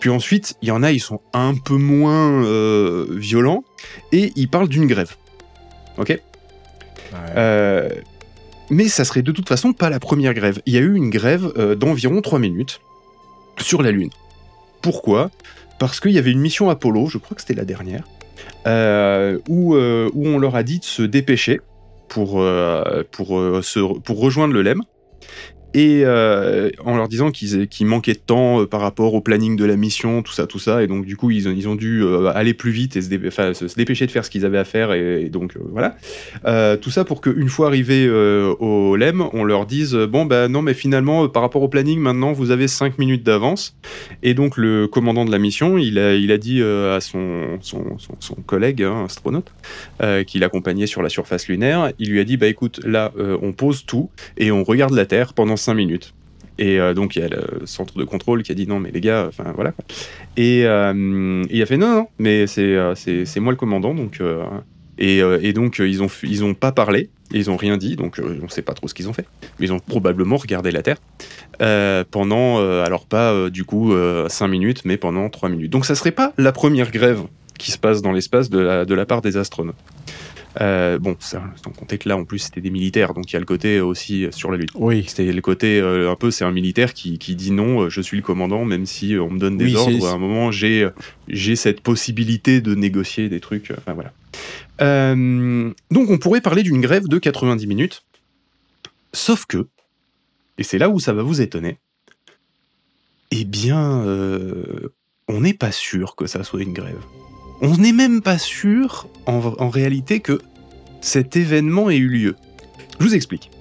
Puis ensuite, il y en a, ils sont un peu moins euh, violents, et ils parlent d'une grève. Ok? Ouais. Euh, Mais ça serait de toute façon pas la première grève. Il y a eu une grève euh, d'environ 3 minutes sur la Lune. Pourquoi? Parce qu'il y avait une mission Apollo, je crois que c'était la dernière, euh, où, euh, où on leur a dit de se dépêcher pour, euh, pour rejoindre le LEM. Et euh, en leur disant qu'ils qu'ils manquaient de temps euh, par rapport au planning de la mission, tout ça, tout ça. Et donc, du coup, ils ont, dû euh, aller plus vite et se, dépêcher de faire ce qu'ils avaient à faire. Et, donc, voilà. Tout ça pour qu'une fois arrivés au LEM, on leur dise Bon, bah non, mais finalement, par rapport au planning, maintenant, vous avez 5 minutes d'avance. Et donc, le commandant de la mission, il a, dit à son, collègue, hein, astronaute, qui l'accompagnait sur la surface lunaire, il lui a dit Bah écoute, là, on pose tout et on regarde la Terre pendant 5 minutes. Et euh, donc, il y a le centre de contrôle qui a dit non, mais les gars, enfin voilà. quoi. Et euh, il a fait non, non, mais c'est euh, c'est moi le commandant, donc euh, Et, euh, et donc, euh, ils ont, ils ont pas parlé, ils ont rien dit, donc euh, on sait pas trop ce qu'ils ont fait. Mais ils ont probablement regardé la Terre euh, pendant, euh, alors pas euh, du coup 5 minutes, mais pendant 3 minutes. Donc ça serait pas la première grève qui se passe dans l'espace de la, de la part des astronautes. Euh, bon, ça, sans compter que là, en plus, c'était des militaires, donc il y a le côté aussi sur la Lune. Oui. C'était le côté euh, un peu, c'est un militaire qui, qui dit non, euh, je suis le commandant, même si on me donne des Oui, ordres. À un moment, j'ai j'ai cette possibilité de négocier des trucs. Enfin voilà. Euh, donc on pourrait parler d'une grève de 90 minutes, sauf que, et c'est là où ça va vous étonner, eh bien, on n'est pas sûr que ça soit une grève. On n'est même pas sûr, en, réalité, que cet événement ait eu lieu. Je vous explique.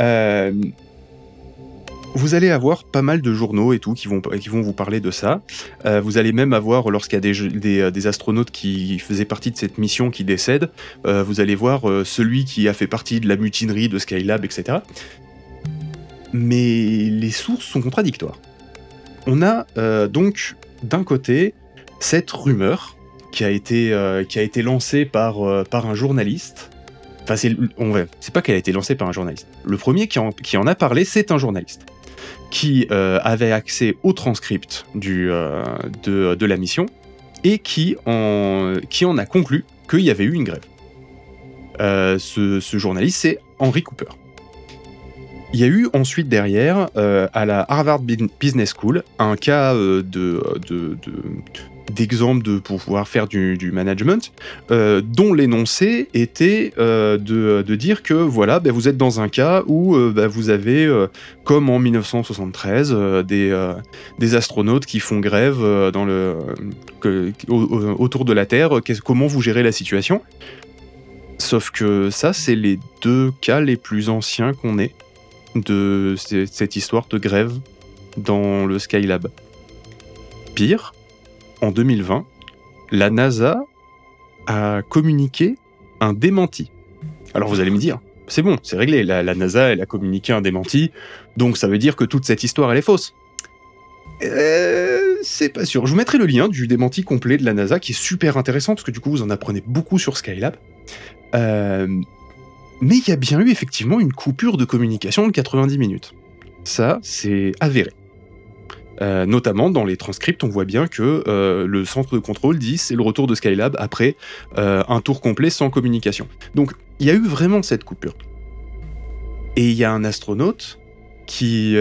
Euh, vous allez avoir pas mal de journaux et tout qui vont, qui vont vous parler de ça. Euh, vous allez même avoir, lorsqu'il y a des, euh, des astronautes qui faisaient partie de cette mission qui décèdent, vous allez voir celui qui a fait partie de la mutinerie de Skylab, etc. Mais les sources sont contradictoires. On a donc d'un côté cette rumeur qui a été, euh, qui a été lancée par, euh, par un journaliste. Enfin, c'est, pas qu'elle a été lancée par un journaliste. Le premier qui en, qui en a parlé, c'est un journaliste qui euh, avait accès au transcript de, de la mission et qui en, qui en a conclu qu'il y avait eu une grève. Ce, ce journaliste, c'est Henry Cooper. Il y a eu ensuite derrière, à la Harvard Business School, un cas de, de, de- d'exemple de pouvoir faire du, management, euh, dont l'énoncé était euh, de, de dire que voilà, ben, vous êtes dans un cas où euh, ben, vous avez, comme en 1973, euh, des, des astronautes qui font grève dans le, autour de la Terre. Comment vous gérez la situation Sauf que ça, c'est les deux cas les plus anciens qu'on ait de cette histoire de grève dans le Skylab. Pire, en 2020, la NASA a communiqué un démenti. Alors vous allez me dire, c'est bon, c'est réglé, la, NASA, a communiqué un démenti, donc ça veut dire que toute cette histoire, elle est fausse. Euh, c'est pas sûr. Je vous mettrai le lien du démenti complet de la NASA, qui est super intéressant, parce que du coup, vous en apprenez beaucoup sur Skylab. Euh, mais il y a bien eu effectivement une coupure de communication de 90 minutes. Ça, c'est avéré. Euh, notamment dans les transcripts, on voit bien que euh, le centre de contrôle dit c'est le retour de Skylab après euh, un tour complet sans communication. Donc il y a eu vraiment cette coupure. Et il y a un astronaute qui,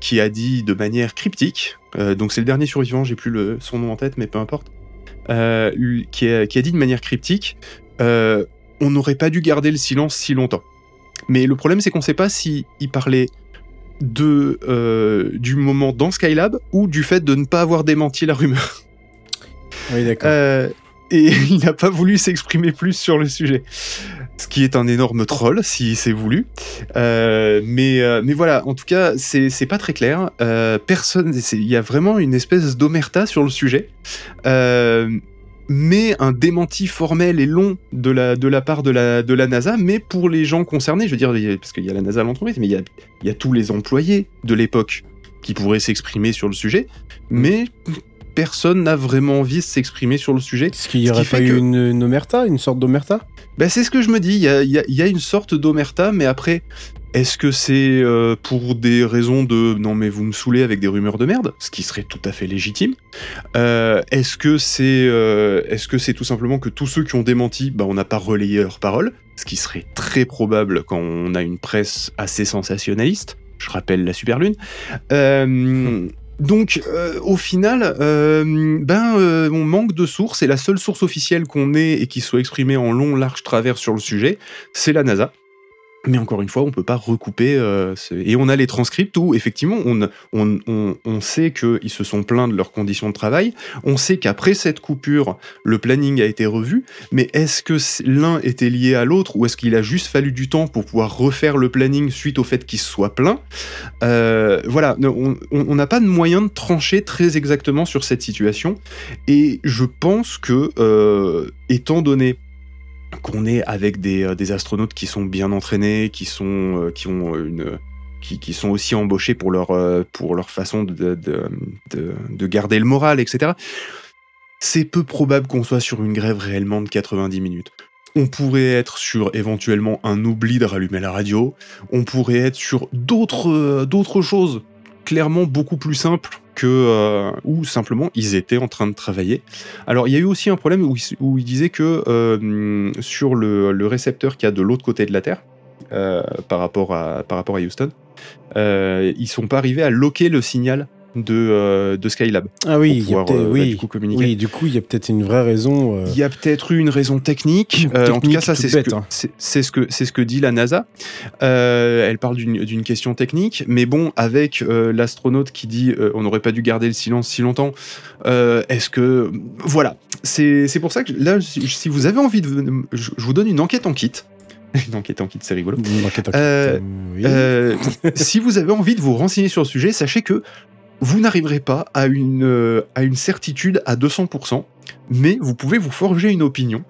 qui a dit de manière cryptique, donc c'est le dernier survivant, j'ai plus le, son nom en tête, mais peu importe, qui, a, dit de manière cryptique on n'aurait pas dû garder le silence si longtemps. Mais le problème, c'est qu'on ne sait pas s'il parlait de, euh, du moment dans Skylab ou du fait de ne pas avoir démenti la rumeur. Oui, d'accord. Euh, et il n'a pas voulu s'exprimer plus sur le sujet. Ce qui est un énorme troll, si c'est voulu. Euh, mais, mais voilà, en tout cas, c'est c'est pas très clair. Personne, il y a vraiment une espèce d'omerta sur le sujet. Mais un démenti formel et long de la, de la part de la, de la NASA, mais pour les gens concernés, je veux dire, parce qu'il y a la NASA à l'entreprise, mais il y a, il y a tous les employés de l'époque qui pourraient s'exprimer sur le sujet, mais personne n'a vraiment envie de s'exprimer sur le sujet. Est-ce qu'il n'y aurait pas eu que- une, une omerta, une sorte d'omerta? Ben, c'est ce que je me dis, il y a, y a- y a une sorte d'omerta, mais après, est-ce que c'est euh, pour des raisons de non mais vous me saoulez avec des rumeurs de merde, ce qui serait tout à fait légitime Euh, Est-ce que c'est euh, est-ce que c'est tout simplement que tous ceux qui ont démenti, ben, on n'a pas relayé leurs paroles, ce qui serait très probable quand on a une presse assez sensationnaliste. Je rappelle la Superlune. Donc, au final, ben, on manque de sources et la seule source officielle qu'on ait et qui soit exprimée en long, large travers sur le sujet, c'est la NASA. Mais encore une fois, on peut pas recouper. euh, et on a les transcripts où, effectivement, on, on, on, on sait qu'ils se sont plaints de leurs conditions de travail. On sait qu'après cette coupure, le planning a été revu. Mais est-ce que l'un était lié à l'autre ou est-ce qu'il a juste fallu du temps pour pouvoir refaire le planning suite au fait qu'il se soit plein Euh, Voilà, on n'a pas de moyen de trancher très exactement sur cette situation. Et je pense que, euh, étant donné qu'on est avec des, euh, des astronautes qui sont bien entraînés, qui sont euh, qui ont une qui, sont aussi embauchés pour leur euh, pour leur façon de, de, de, de garder le moral, etc. C'est peu probable qu'on soit sur une grève réellement de 90 minutes. On pourrait être sur éventuellement un oubli de rallumer la radio. On pourrait être sur d'autres d'autres choses clairement beaucoup plus simples que euh, où simplement ils étaient en train de travailler. Alors il y a eu aussi un problème où, il- où il disait que euh, sur le, récepteur qui a de l'autre côté de la Terre euh, par rapport à Houston, ils sont pas arrivés à loquer le signal de, euh, de Skylab Ah oui, pour il y a pouvoir peut-être- euh, bah, oui, du coup communiquer. oui, du coup, il y a peut-être une vraie raison. euh, Il y a peut-être eu une raison technique. En tout cas, ça, toute c'est ce, que- hein. ce que c'est ce que dit la NASA. Elle parle d'une question technique, mais bon, avec l'astronaute qui dit on n'aurait pas dû garder le silence si longtemps. Est-ce que voilà, c'est pour ça que là, si vous avez envie de, je, vous donne une enquête en kit. Une enquête en kit, c'est rigolo. une enquête, euh, oui. Euh, si vous avez envie de vous renseigner sur le sujet, sachez que vous n'arriverez pas à une, euh, certitude à 200%, mais vous pouvez vous forger une opinion,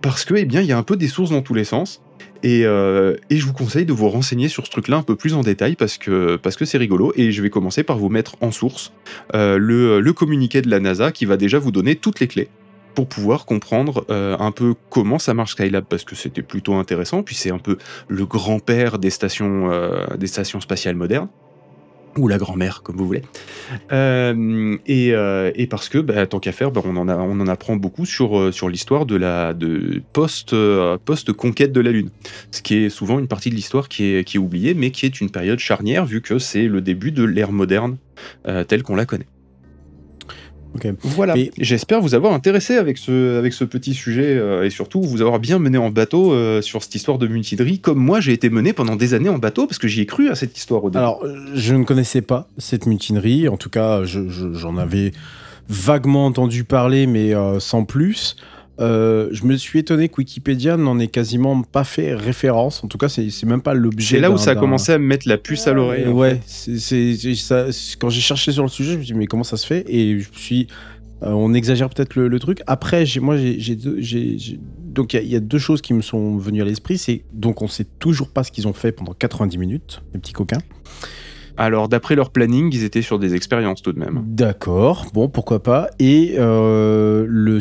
parce que, eh bien, il y a un peu des sources dans tous les sens, et, euh, et je vous conseille de vous renseigner sur ce truc-là un peu plus en détail, parce que c'est rigolo, et je vais commencer par vous mettre en source euh, le, le communiqué de la NASA qui va déjà vous donner toutes les clés pour pouvoir comprendre un peu comment ça marche Skylab parce que c'était plutôt intéressant puis c'est un peu le grand-père des stations spatiales modernes ou la grand-mère comme vous voulez. Euh, et, euh, et parce que bah, tant qu'à faire bah, on en apprend beaucoup sur euh, l'histoire de la de post euh, post conquête de la lune. Ce qui est souvent une partie de l'histoire qui est oubliée mais qui est une période charnière vu que c'est le début de l'ère moderne telle qu'on la connaît Ok. voilà. J'espère vous avoir intéressé avec ce, avec ce petit sujet euh, et surtout vous avoir bien mené en bateau euh, sur cette histoire de mutinerie, comme moi j'ai été mené pendant des années en bateau parce que j'y ai cru à cette histoire au début. Alors, je ne connaissais pas cette mutinerie. En tout cas, je- je- j'en avais vaguement entendu parler, mais euh, sans plus. Euh, je me suis étonné que Wikipédia n'en ait quasiment pas fait référence. En tout cas, c'est même pas l'objet. c'est là où ça a commencé à me mettre la puce à l'oreille. Ouais, c'est quand j'ai cherché sur le sujet, je me suis dit, mais comment ça se fait? Et je me suis. euh, on exagère peut-être le, le truc. Après, moi, j'ai- donc il y a- il y, a deux choses qui me sont venues à l'esprit. C'est donc on sait toujours pas ce qu'ils ont fait pendant 90 minutes, les petits coquins. Alors d'après leur planning, ils étaient sur des expériences tout de même. D'accord, bon, pourquoi pas. Et euh, le,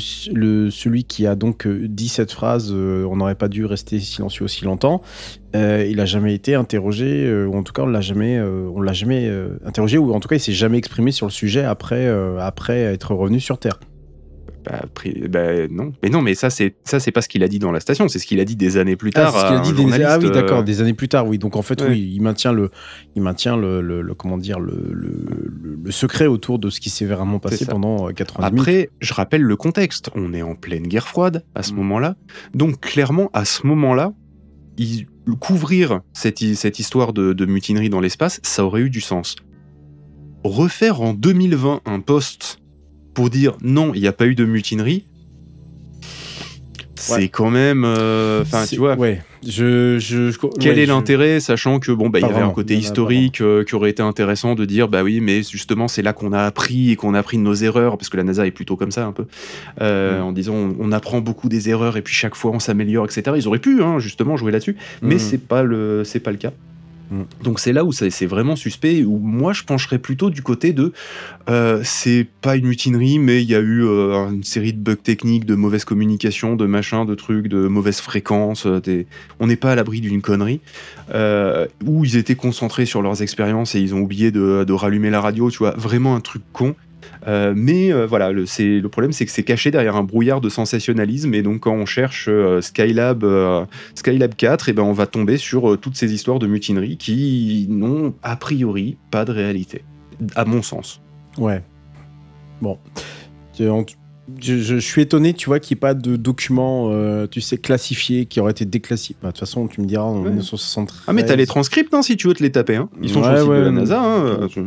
celui qui a donc euh, dit cette phrase, euh, on n'aurait pas dû rester silencieux aussi longtemps, il a jamais été interrogé, ou en tout cas on l'a jamais, on l'a jamais interrogé, ou en tout cas il s'est jamais exprimé sur le sujet après être revenu sur Terre. Bah, bah, non, mais non, mais ça c'est ça c'est pas ce qu'il a dit dans la station, c'est ce qu'il a dit des années plus Ah, tard. c'est ce qu'il à a dit des... ah oui, euh, d'accord, des années plus tard, oui. Donc en fait, Ouais. oui, il maintient le, il maintient le, le- le- comment dire, le, le, secret autour de ce qui s'est vraiment passé pendant euh, 90 minutes. Après, je rappelle le contexte. On est en pleine guerre froide à ce Mm. moment-là. Donc, clairement, à ce moment-là, il- couvrir cette, cette histoire de, de mutinerie dans l'espace, ça aurait eu du sens. Refaire en 2020 un post pour dire non, il n'y a pas eu de mutinerie, c'est Ouais. quand même. euh, Enfin, tu vois. Ouais. Je, je, je- Quel ouais, est je- l'intérêt, sachant que bon, bah, il y avait un côté historique euh, qui aurait été intéressant de dire, bah oui, mais justement, c'est là qu'on a appris et qu'on a appris de nos erreurs, parce que la NASA est plutôt comme ça un peu, euh, Mm. en disant, on, on apprend beaucoup des erreurs et puis chaque fois on s'améliore, etc. Ils auraient pu, hein, justement, jouer là-dessus, mais Mm. c'est pas le, c'est pas le cas. Mm. Donc c'est là où c'est vraiment suspect, où moi je pencherais plutôt du côté de euh, c'est pas une mutinerie, mais il y a eu euh, une série de bugs techniques, de mauvaise communication, de machin, de trucs, de mauvaises fréquences. euh, On n'est pas à l'abri d'une connerie. Où ils étaient concentrés sur leurs expériences et ils ont oublié de, de rallumer la radio, tu vois, vraiment un truc con. Euh, mais euh, voilà, le, problème c'est que c'est caché derrière un brouillard de sensationnalisme et donc quand on cherche euh, Skylab, Skylab 4, et ben on va tomber sur toutes ces histoires de mutinerie qui n'ont a priori pas de réalité, à mon sens. Ouais. Bon. Je- suis étonné, tu vois, qu'il n'y ait pas de documents, euh, tu sais, classifiés, qui auraient été déclassifiés. Bah, De toute façon, tu me diras, en Ouais. 1973. Ah mais t'as les transcripts hein, si tu veux te les taper, hein. ils sont Ouais, sur le site ouais, de la NASA. hein, euh, Je,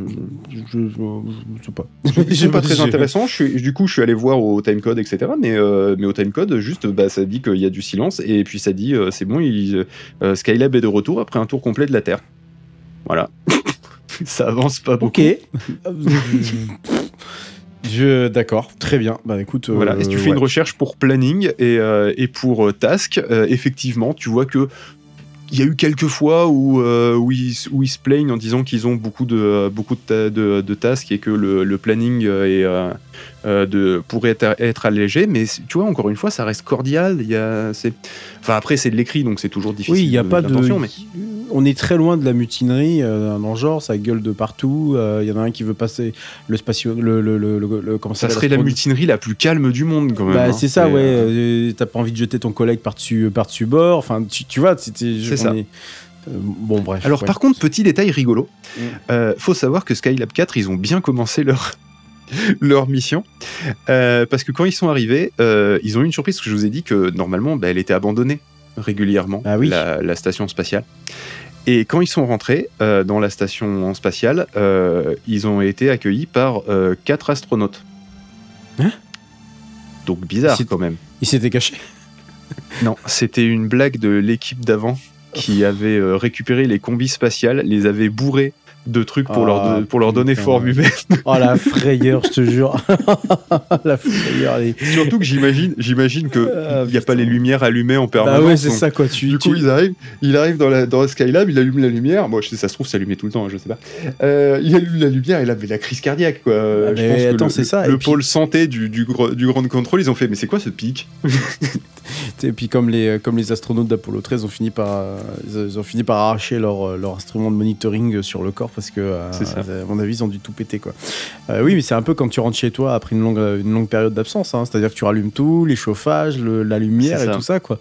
je, sais pas. C'est pas très intéressant. Je suis, du coup, je suis allé voir au timecode, etc. Mais, euh, mais au timecode, juste, bah, ça dit qu'il y a du silence et puis ça dit euh, c'est bon, il, Skylab est de retour après un tour complet de la Terre. Voilà. ça avance pas beaucoup. Ok. je, d'accord, très bien. Bah écoute. Voilà. Et si tu euh, fais ouais. une recherche pour planning et, euh, et pour euh, task, euh, effectivement, tu vois que il y a eu quelques fois où, euh, où, ils, où ils se plaignent en disant qu'ils ont beaucoup de, beaucoup de, ta- de, de tasks et que le, le planning euh, est, euh, de, pourrait être, être allégé. Mais tu vois, encore une fois, ça reste cordial. Y a. Enfin, après, c'est de l'écrit, donc c'est toujours difficile. Oui, il n'y a de pas de. mais- On est très loin de la mutinerie euh, dans le genre, ça gueule de partout. euh, Il y en a un qui veut passer le spatio. Le, le, le, le- le- comment Ça serait la mutinerie la plus calme du monde, quand même. Bah, hein. c'est ça, ouais. euh, euh, T'as pas envie de jeter ton collègue par-dessus par -dessus bord. Enfin, tu, tu vois, c'était. C'est ça. est- bon, bref. Alors ouais. par contre, petit détail rigolo, Mm. euh, faut savoir que Skylab 4, ils ont bien commencé leur, leur mission, Euh, parce que quand ils sont arrivés, euh, ils ont eu une surprise, parce que je vous ai dit que normalement, bah, elle était abandonnée régulièrement, Ah oui. la, la station spatiale. Et quand ils sont rentrés euh, dans la station spatiale, ils ont été accueillis par quatre astronautes. Hein? Donc bizarre quand même. Il s'était caché. Non, c'était une blague de l'équipe d'avant qui avait récupéré les combis spatiales, les avait bourrés de trucs pour, Ah, leur, de- pour leur donner putain. forme humaine. Oh la frayeur, je te jure. la frayeur. les- Surtout que j'imagine, j'imagine que Ah, il n'y a pas les lumières allumées en permanence. Bah ouais, c'est ça quoi. Tu, Du tu- coup, ils arrivent, il arrive dans la, dans la Skylab, il allume la lumière. Moi, je sais, ça se trouve, c'est allumé tout le temps, hein, je sais pas. Euh, il allume la lumière et là, mais la crise cardiaque, quoi. Ah, je pense attends, le, c'est ça, le puis- pôle santé du, du, Grand Control, ils ont fait, mais c'est quoi ce pic? Et puis comme les, comme les astronautes d'Apollo 13 ont fini par, euh, ils ont fini par arracher leur, euh, leur instrument de monitoring sur le corps parce que, euh, à mon avis, ils ont dû tout péter. Quoi. Euh, oui, mais c'est un peu quand tu rentres chez toi après une longue, une longue période d'absence. hein. C'est-à-dire que tu rallumes tout, les chauffages, le- la lumière et ça. tout ça. quoi.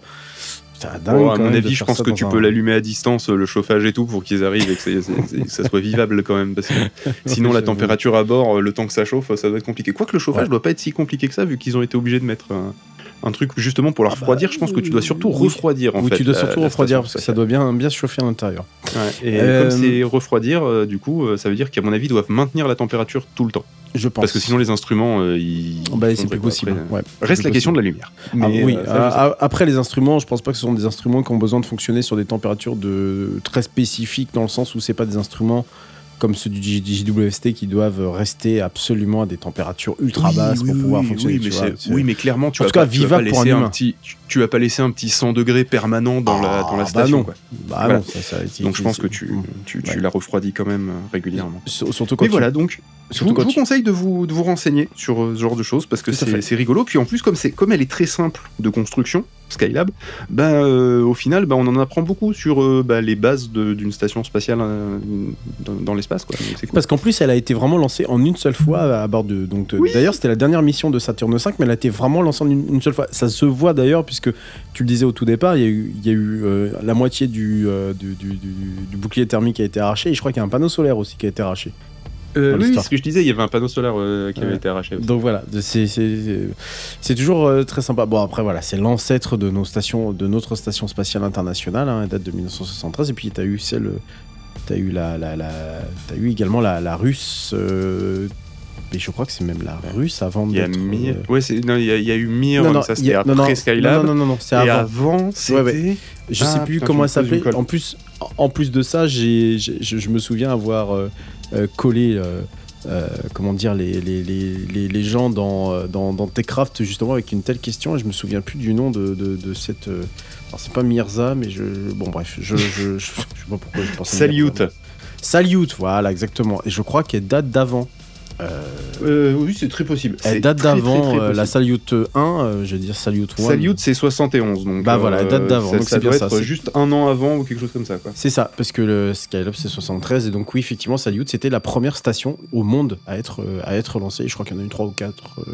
Dingue. Bon, à mon avis, je pense que tu un- peux l'allumer à distance, euh, le chauffage et tout, pour qu'ils arrivent et que, c'est- c'est- c'est- que ça soit vivable quand même. Parce que sinon, la température à bord, euh, le temps que ça chauffe, ça doit être compliqué. Quoique le chauffage Ouais. doit pas être si compliqué que ça, vu qu'ils ont été obligés de mettre un, un truc justement pour Ah bah, refroidir. Je pense que tu dois surtout oui. refroidir en Oui, fait. tu dois la- surtout la refroidir parce que ça doit bien, bien se chauffer à l'intérieur. Ouais. Et Euh, comme c'est refroidir, euh, du coup, euh, ça veut dire qu'à mon avis, ils doivent maintenir la température tout le temps. Je pense. Parce que sinon, les instruments, euh, ils. Bah, c'est plus possible. après, euh. ouais. Reste la question de la lumière. Ah Mais, oui, euh, ça, euh, je sais. a- après les instruments, je pense pas que ce sont des instruments qui ont besoin de fonctionner sur des températures de très spécifiques dans le sens où c'est pas des instruments comme ceux du JWST qui doivent rester absolument à des températures ultra Oui, basses oui, pour pouvoir oui, fonctionner. oui, tu mais vois, c'est- c'est- oui, mais clairement, tu En vas tout cas, pas, tu vas vivable pas pour un petit, tu, vas pas laisser un petit 100 degrés permanent dans, la, dans la Ah, station. Bah non, quoi. Bah Voilà. non, ça, ça- Donc je pense que tu, tu, tu Ouais. la refroidis quand même euh, régulièrement. Sur- Surtout quand Mais voilà, donc surtout je vous conseille de vous, de vous renseigner sur euh, ce genre de choses parce que c'est rigolo. Puis en plus, comme, c'est- comme elle est très simple de construction, Skylab, euh, au final, ben, on en apprend beaucoup sur euh, ben, les bases d'une station spatiale euh, dans, dans l'espace. cool. Parce qu'en plus, elle a été vraiment lancée en une seule fois à bord de. Oui. d'ailleurs, c'était la dernière mission de Saturne 5, mais elle a été vraiment lancée en une, une seule fois. Ça se voit d'ailleurs, puisque tu le disais au tout départ, il y a eu, y a eu la moitié du, du, du- du- du bouclier thermique qui a été arraché, et je crois qu'il y a un panneau solaire aussi qui a été arraché. Euh, oui, ce que je disais, il y avait un panneau solaire euh, qui avait Ouais. été arraché. aussi. Donc voilà, c'est- toujours euh, très sympa. Bon après voilà, c'est l'ancêtre de nos stations, de notre station spatiale internationale, hein, elle date de 1973. Et puis t'as eu celle, t'as eu la, la, la eu également la, la russe. euh, mais je crois que c'est même la russe avant Il y a d'être. Mir. euh, Ouais, non, il y, y a eu Mir, non, non, ça c'était a- non, après Skylab. Non, non, non, non, c'est Et avant. avant, c'était. Ouais, ouais. Je sais Ah, plus putain, comment tu elle s'appelait. En plus, en plus de ça, j'ai, j'ai- je, je me souviens avoir euh, euh, collé, euh, euh, comment dire, les, les, les, les, les gens dans, dans, dans Techcraft justement avec une telle question. Et je me souviens plus du nom de, de, de cette. euh, alors c'est pas Mirza, mais je. Bon bref, je, je, je, je sais pas pourquoi je Salute. Mirza. Salute, voilà exactement. Et je crois qu'elle date d'avant. Euh, Euh, oui, c'est très possible. elle date d'avant euh, la. Salute 1, euh, je vais dire Salute 1. Salute, c'est 71. Donc, Bah voilà, elle date d'avant, Ça, donc ça c'est bien doit ça, être c'est- juste un an avant ou quelque chose comme ça. C'est ça, parce que le Skylab c'est 73 et donc oui effectivement Salyut c'était la première station au monde à être à être lancée. Je crois qu'il y en a eu trois ou quatre euh,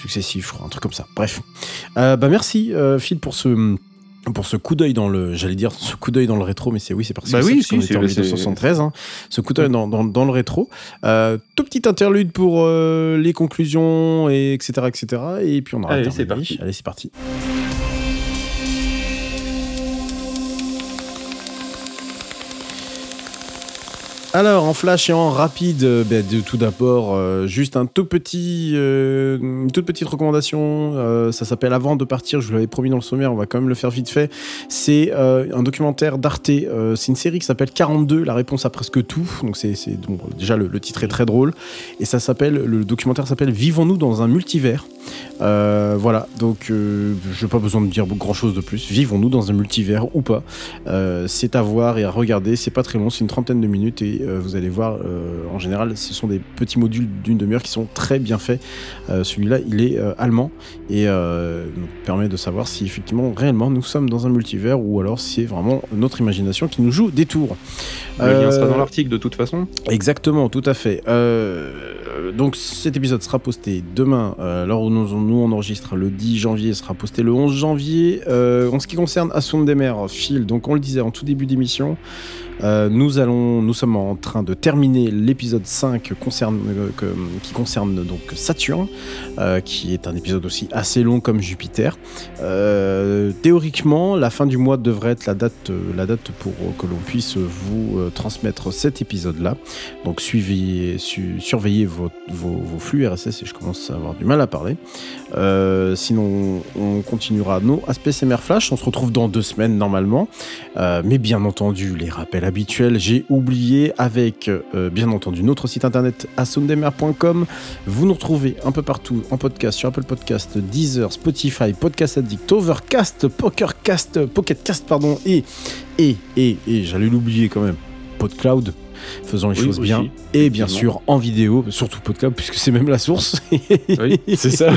successifs, je crois, un truc comme ça. Bref, Euh, bah merci Phil pour ce pour ce coup d'œil dans le, j'allais dire ce coup d'œil dans le rétro, mais c'est oui, c'est parce que Bah c'est oui, qu'on si, en c'est- c'est- 1973. hein. ce coup d'œil dans, dans, dans le rétro. Euh, tout petit interlude pour euh, les conclusions et etc etc. Et puis on aura Allez, c'est parti. Allez, c'est parti. Alors, en flash et en rapide, euh, ben, de, tout d'abord, euh, juste un tout petit, euh, une toute petite recommandation. ça s'appelle Avant de partir. Je vous l'avais promis dans le sommaire. On va quand même le faire vite fait. C'est un documentaire d'Arte. c'est une série qui s'appelle 42. La réponse à presque tout. Donc c'est, déjà le, titre est très drôle. Et ça s'appelle, le documentaire s'appelle Vivons-nous dans un multivers. Voilà. Donc, je n'ai pas besoin de dire grand chose de plus. Vivons-nous dans un multivers ou pas C'est à voir et à regarder. C'est pas très long. C'est une trentaine de minutes euh, vous allez voir. euh, en général, ce sont des petits modules d'une demi-heure qui sont très bien faits. Euh, Celui-là, il est allemand et nous permet de savoir si effectivement, réellement, nous sommes dans un multivers ou alors si c'est vraiment notre imagination qui nous joue des tours. Le lien sera dans l'article de toute façon. Exactement, tout à fait. Donc cet épisode sera posté demain, alors où nous, nous on enregistre le 10 janvier, sera posté le 11 janvier. En ce qui concerne Assoum des mers, Phil, donc on le disait en tout début d'émission, euh, nous sommes en train de terminer l'épisode 5 concerne, euh, qui concerne donc Saturne, euh, qui est un épisode aussi assez long comme Jupiter. Théoriquement, la fin du mois devrait être la date, pour que l'on puisse vous transmettre cet épisode-là. Donc suivez, su- surveillez vos, flux RSS et je commence à avoir du mal à parler. Sinon, on continuera nos aspects CMR Flash. On se retrouve dans deux semaines normalement. Mais bien entendu, les rappels habituels, j'ai oublié avec euh, bien entendu notre site internet assoundemer.com. Vous nous retrouvez un peu partout en podcast sur Apple Podcast, Deezer, Spotify, Podcast Addict, Overcast, Pokercast, Pocketcast, pardon, et, et, et, et j'allais l'oublier quand même, PodCloud. Faisons les Oui, choses aussi, bien. Et bien sûr en vidéo, surtout PodCloud puisque c'est même la source. Oui, c'est ça.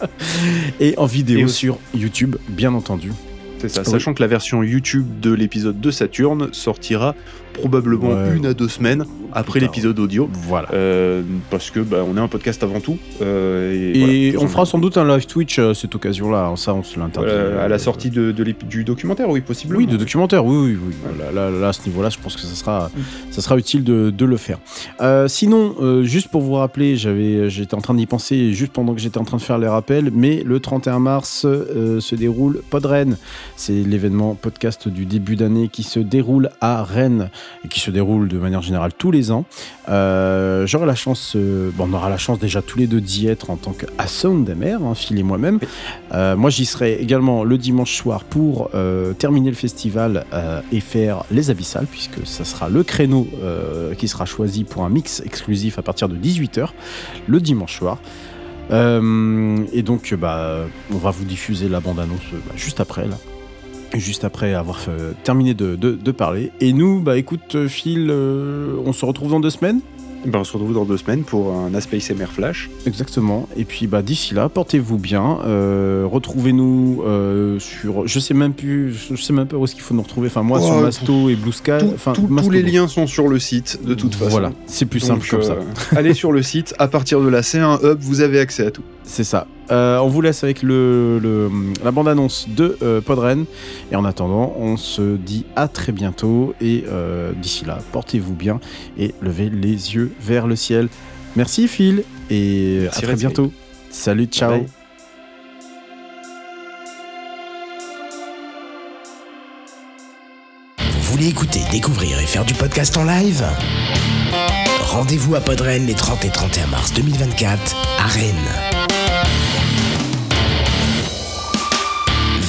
et en vidéo Et sur YouTube, bien entendu. C'est ça. Oui. Sachant que la version YouTube de l'épisode de Saturne sortira probablement Ouais. une à deux semaines après l'épisode audio. Voilà. Euh, parce que bah, on est un podcast avant tout. euh, et Et voilà. on fera sans doute un live Twitch à cette occasion-là. Ça, on se l'interdit. Euh, à la Euh, sortie de, du documentaire, oui, possiblement. Oui, de documentaire, oui, oui, oui. Là, là, là, à ce niveau-là, je pense que ça sera, ça sera utile de, de le faire. Euh, sinon, euh, juste pour vous rappeler, j'avais, j'étais en train d'y penser juste pendant que j'étais en train de faire les rappels, mais le 31 mars euh, se déroule Podren. C'est l'événement podcast du début d'année qui se déroule à Rennes et qui se déroule de manière générale tous les ans. Euh, J'aurai la chance, euh, bon, on aura la chance déjà tous les deux d'y être en tant qu'Assound des mers, hein, Phil et moi-même. Euh, moi, j'y serai également le dimanche soir pour terminer le festival et faire les abyssales, puisque ça sera le créneau qui sera choisi pour un mix exclusif à partir de 18h le dimanche soir. Et donc, bah, on va vous diffuser la bande-annonce bah, juste après, là. Juste après avoir euh, terminé de, de- de parler. Et nous, bah écoute, euh, Phil, euh, on se retrouve dans deux semaines Ben, on se retrouve dans deux semaines pour un Aspect MR Flash. Exactement. Et puis bah d'ici là, portez-vous bien. Euh, Retrouvez-nous sur, je sais même plus, je sais même pas où est-ce qu'il faut nous retrouver. Enfin moi Oh, sur Masto et Blue Sky. Tout- tous les liens sont sur le site, de toute façon. Voilà, c'est plus Donc, simple comme ça. allez sur le site, à partir de là, c'est un hub, vous avez accès à tout. C'est ça. Euh, on vous laisse avec le, le- la bande-annonce de euh, Podren. Et en attendant, on se dit à très bientôt. Et euh, d'ici là, portez-vous bien et levez les yeux vers le ciel. Merci Phil et Merci, à très bientôt. Salut, ciao. Bye. Vous voulez écouter, découvrir et faire du podcast en live? Rendez-vous à Podren les 30 et 31 mars 2024 à Rennes.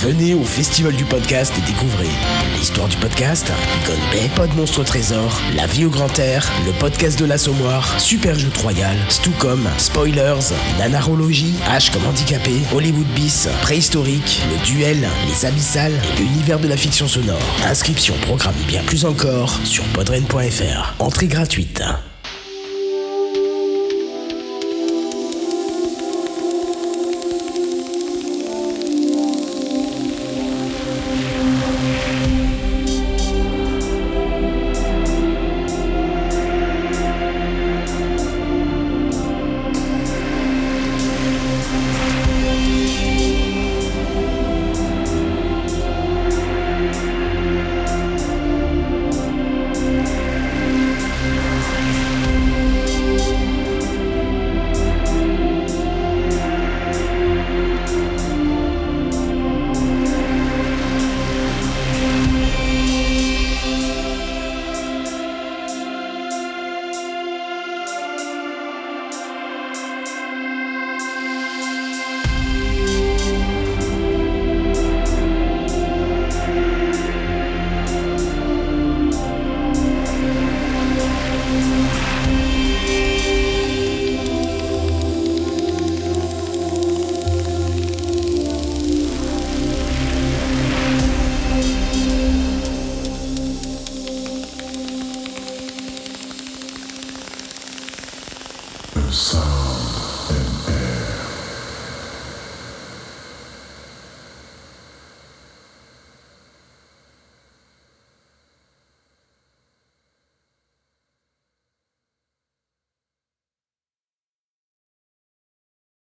Venez au Festival du podcast et découvrez l'histoire du podcast, Gonbay, Pod Monstre Trésor, La vie au grand air, le podcast de l'Assommoir, Super Jeu Royal, Stucom, Spoilers, Nanarologie, H comme handicapé, Hollywood Bis, Préhistorique, Le Duel, Les Abyssales et l'univers de la fiction sonore. Inscription, programme bien plus encore sur podren.fr. Entrée gratuite.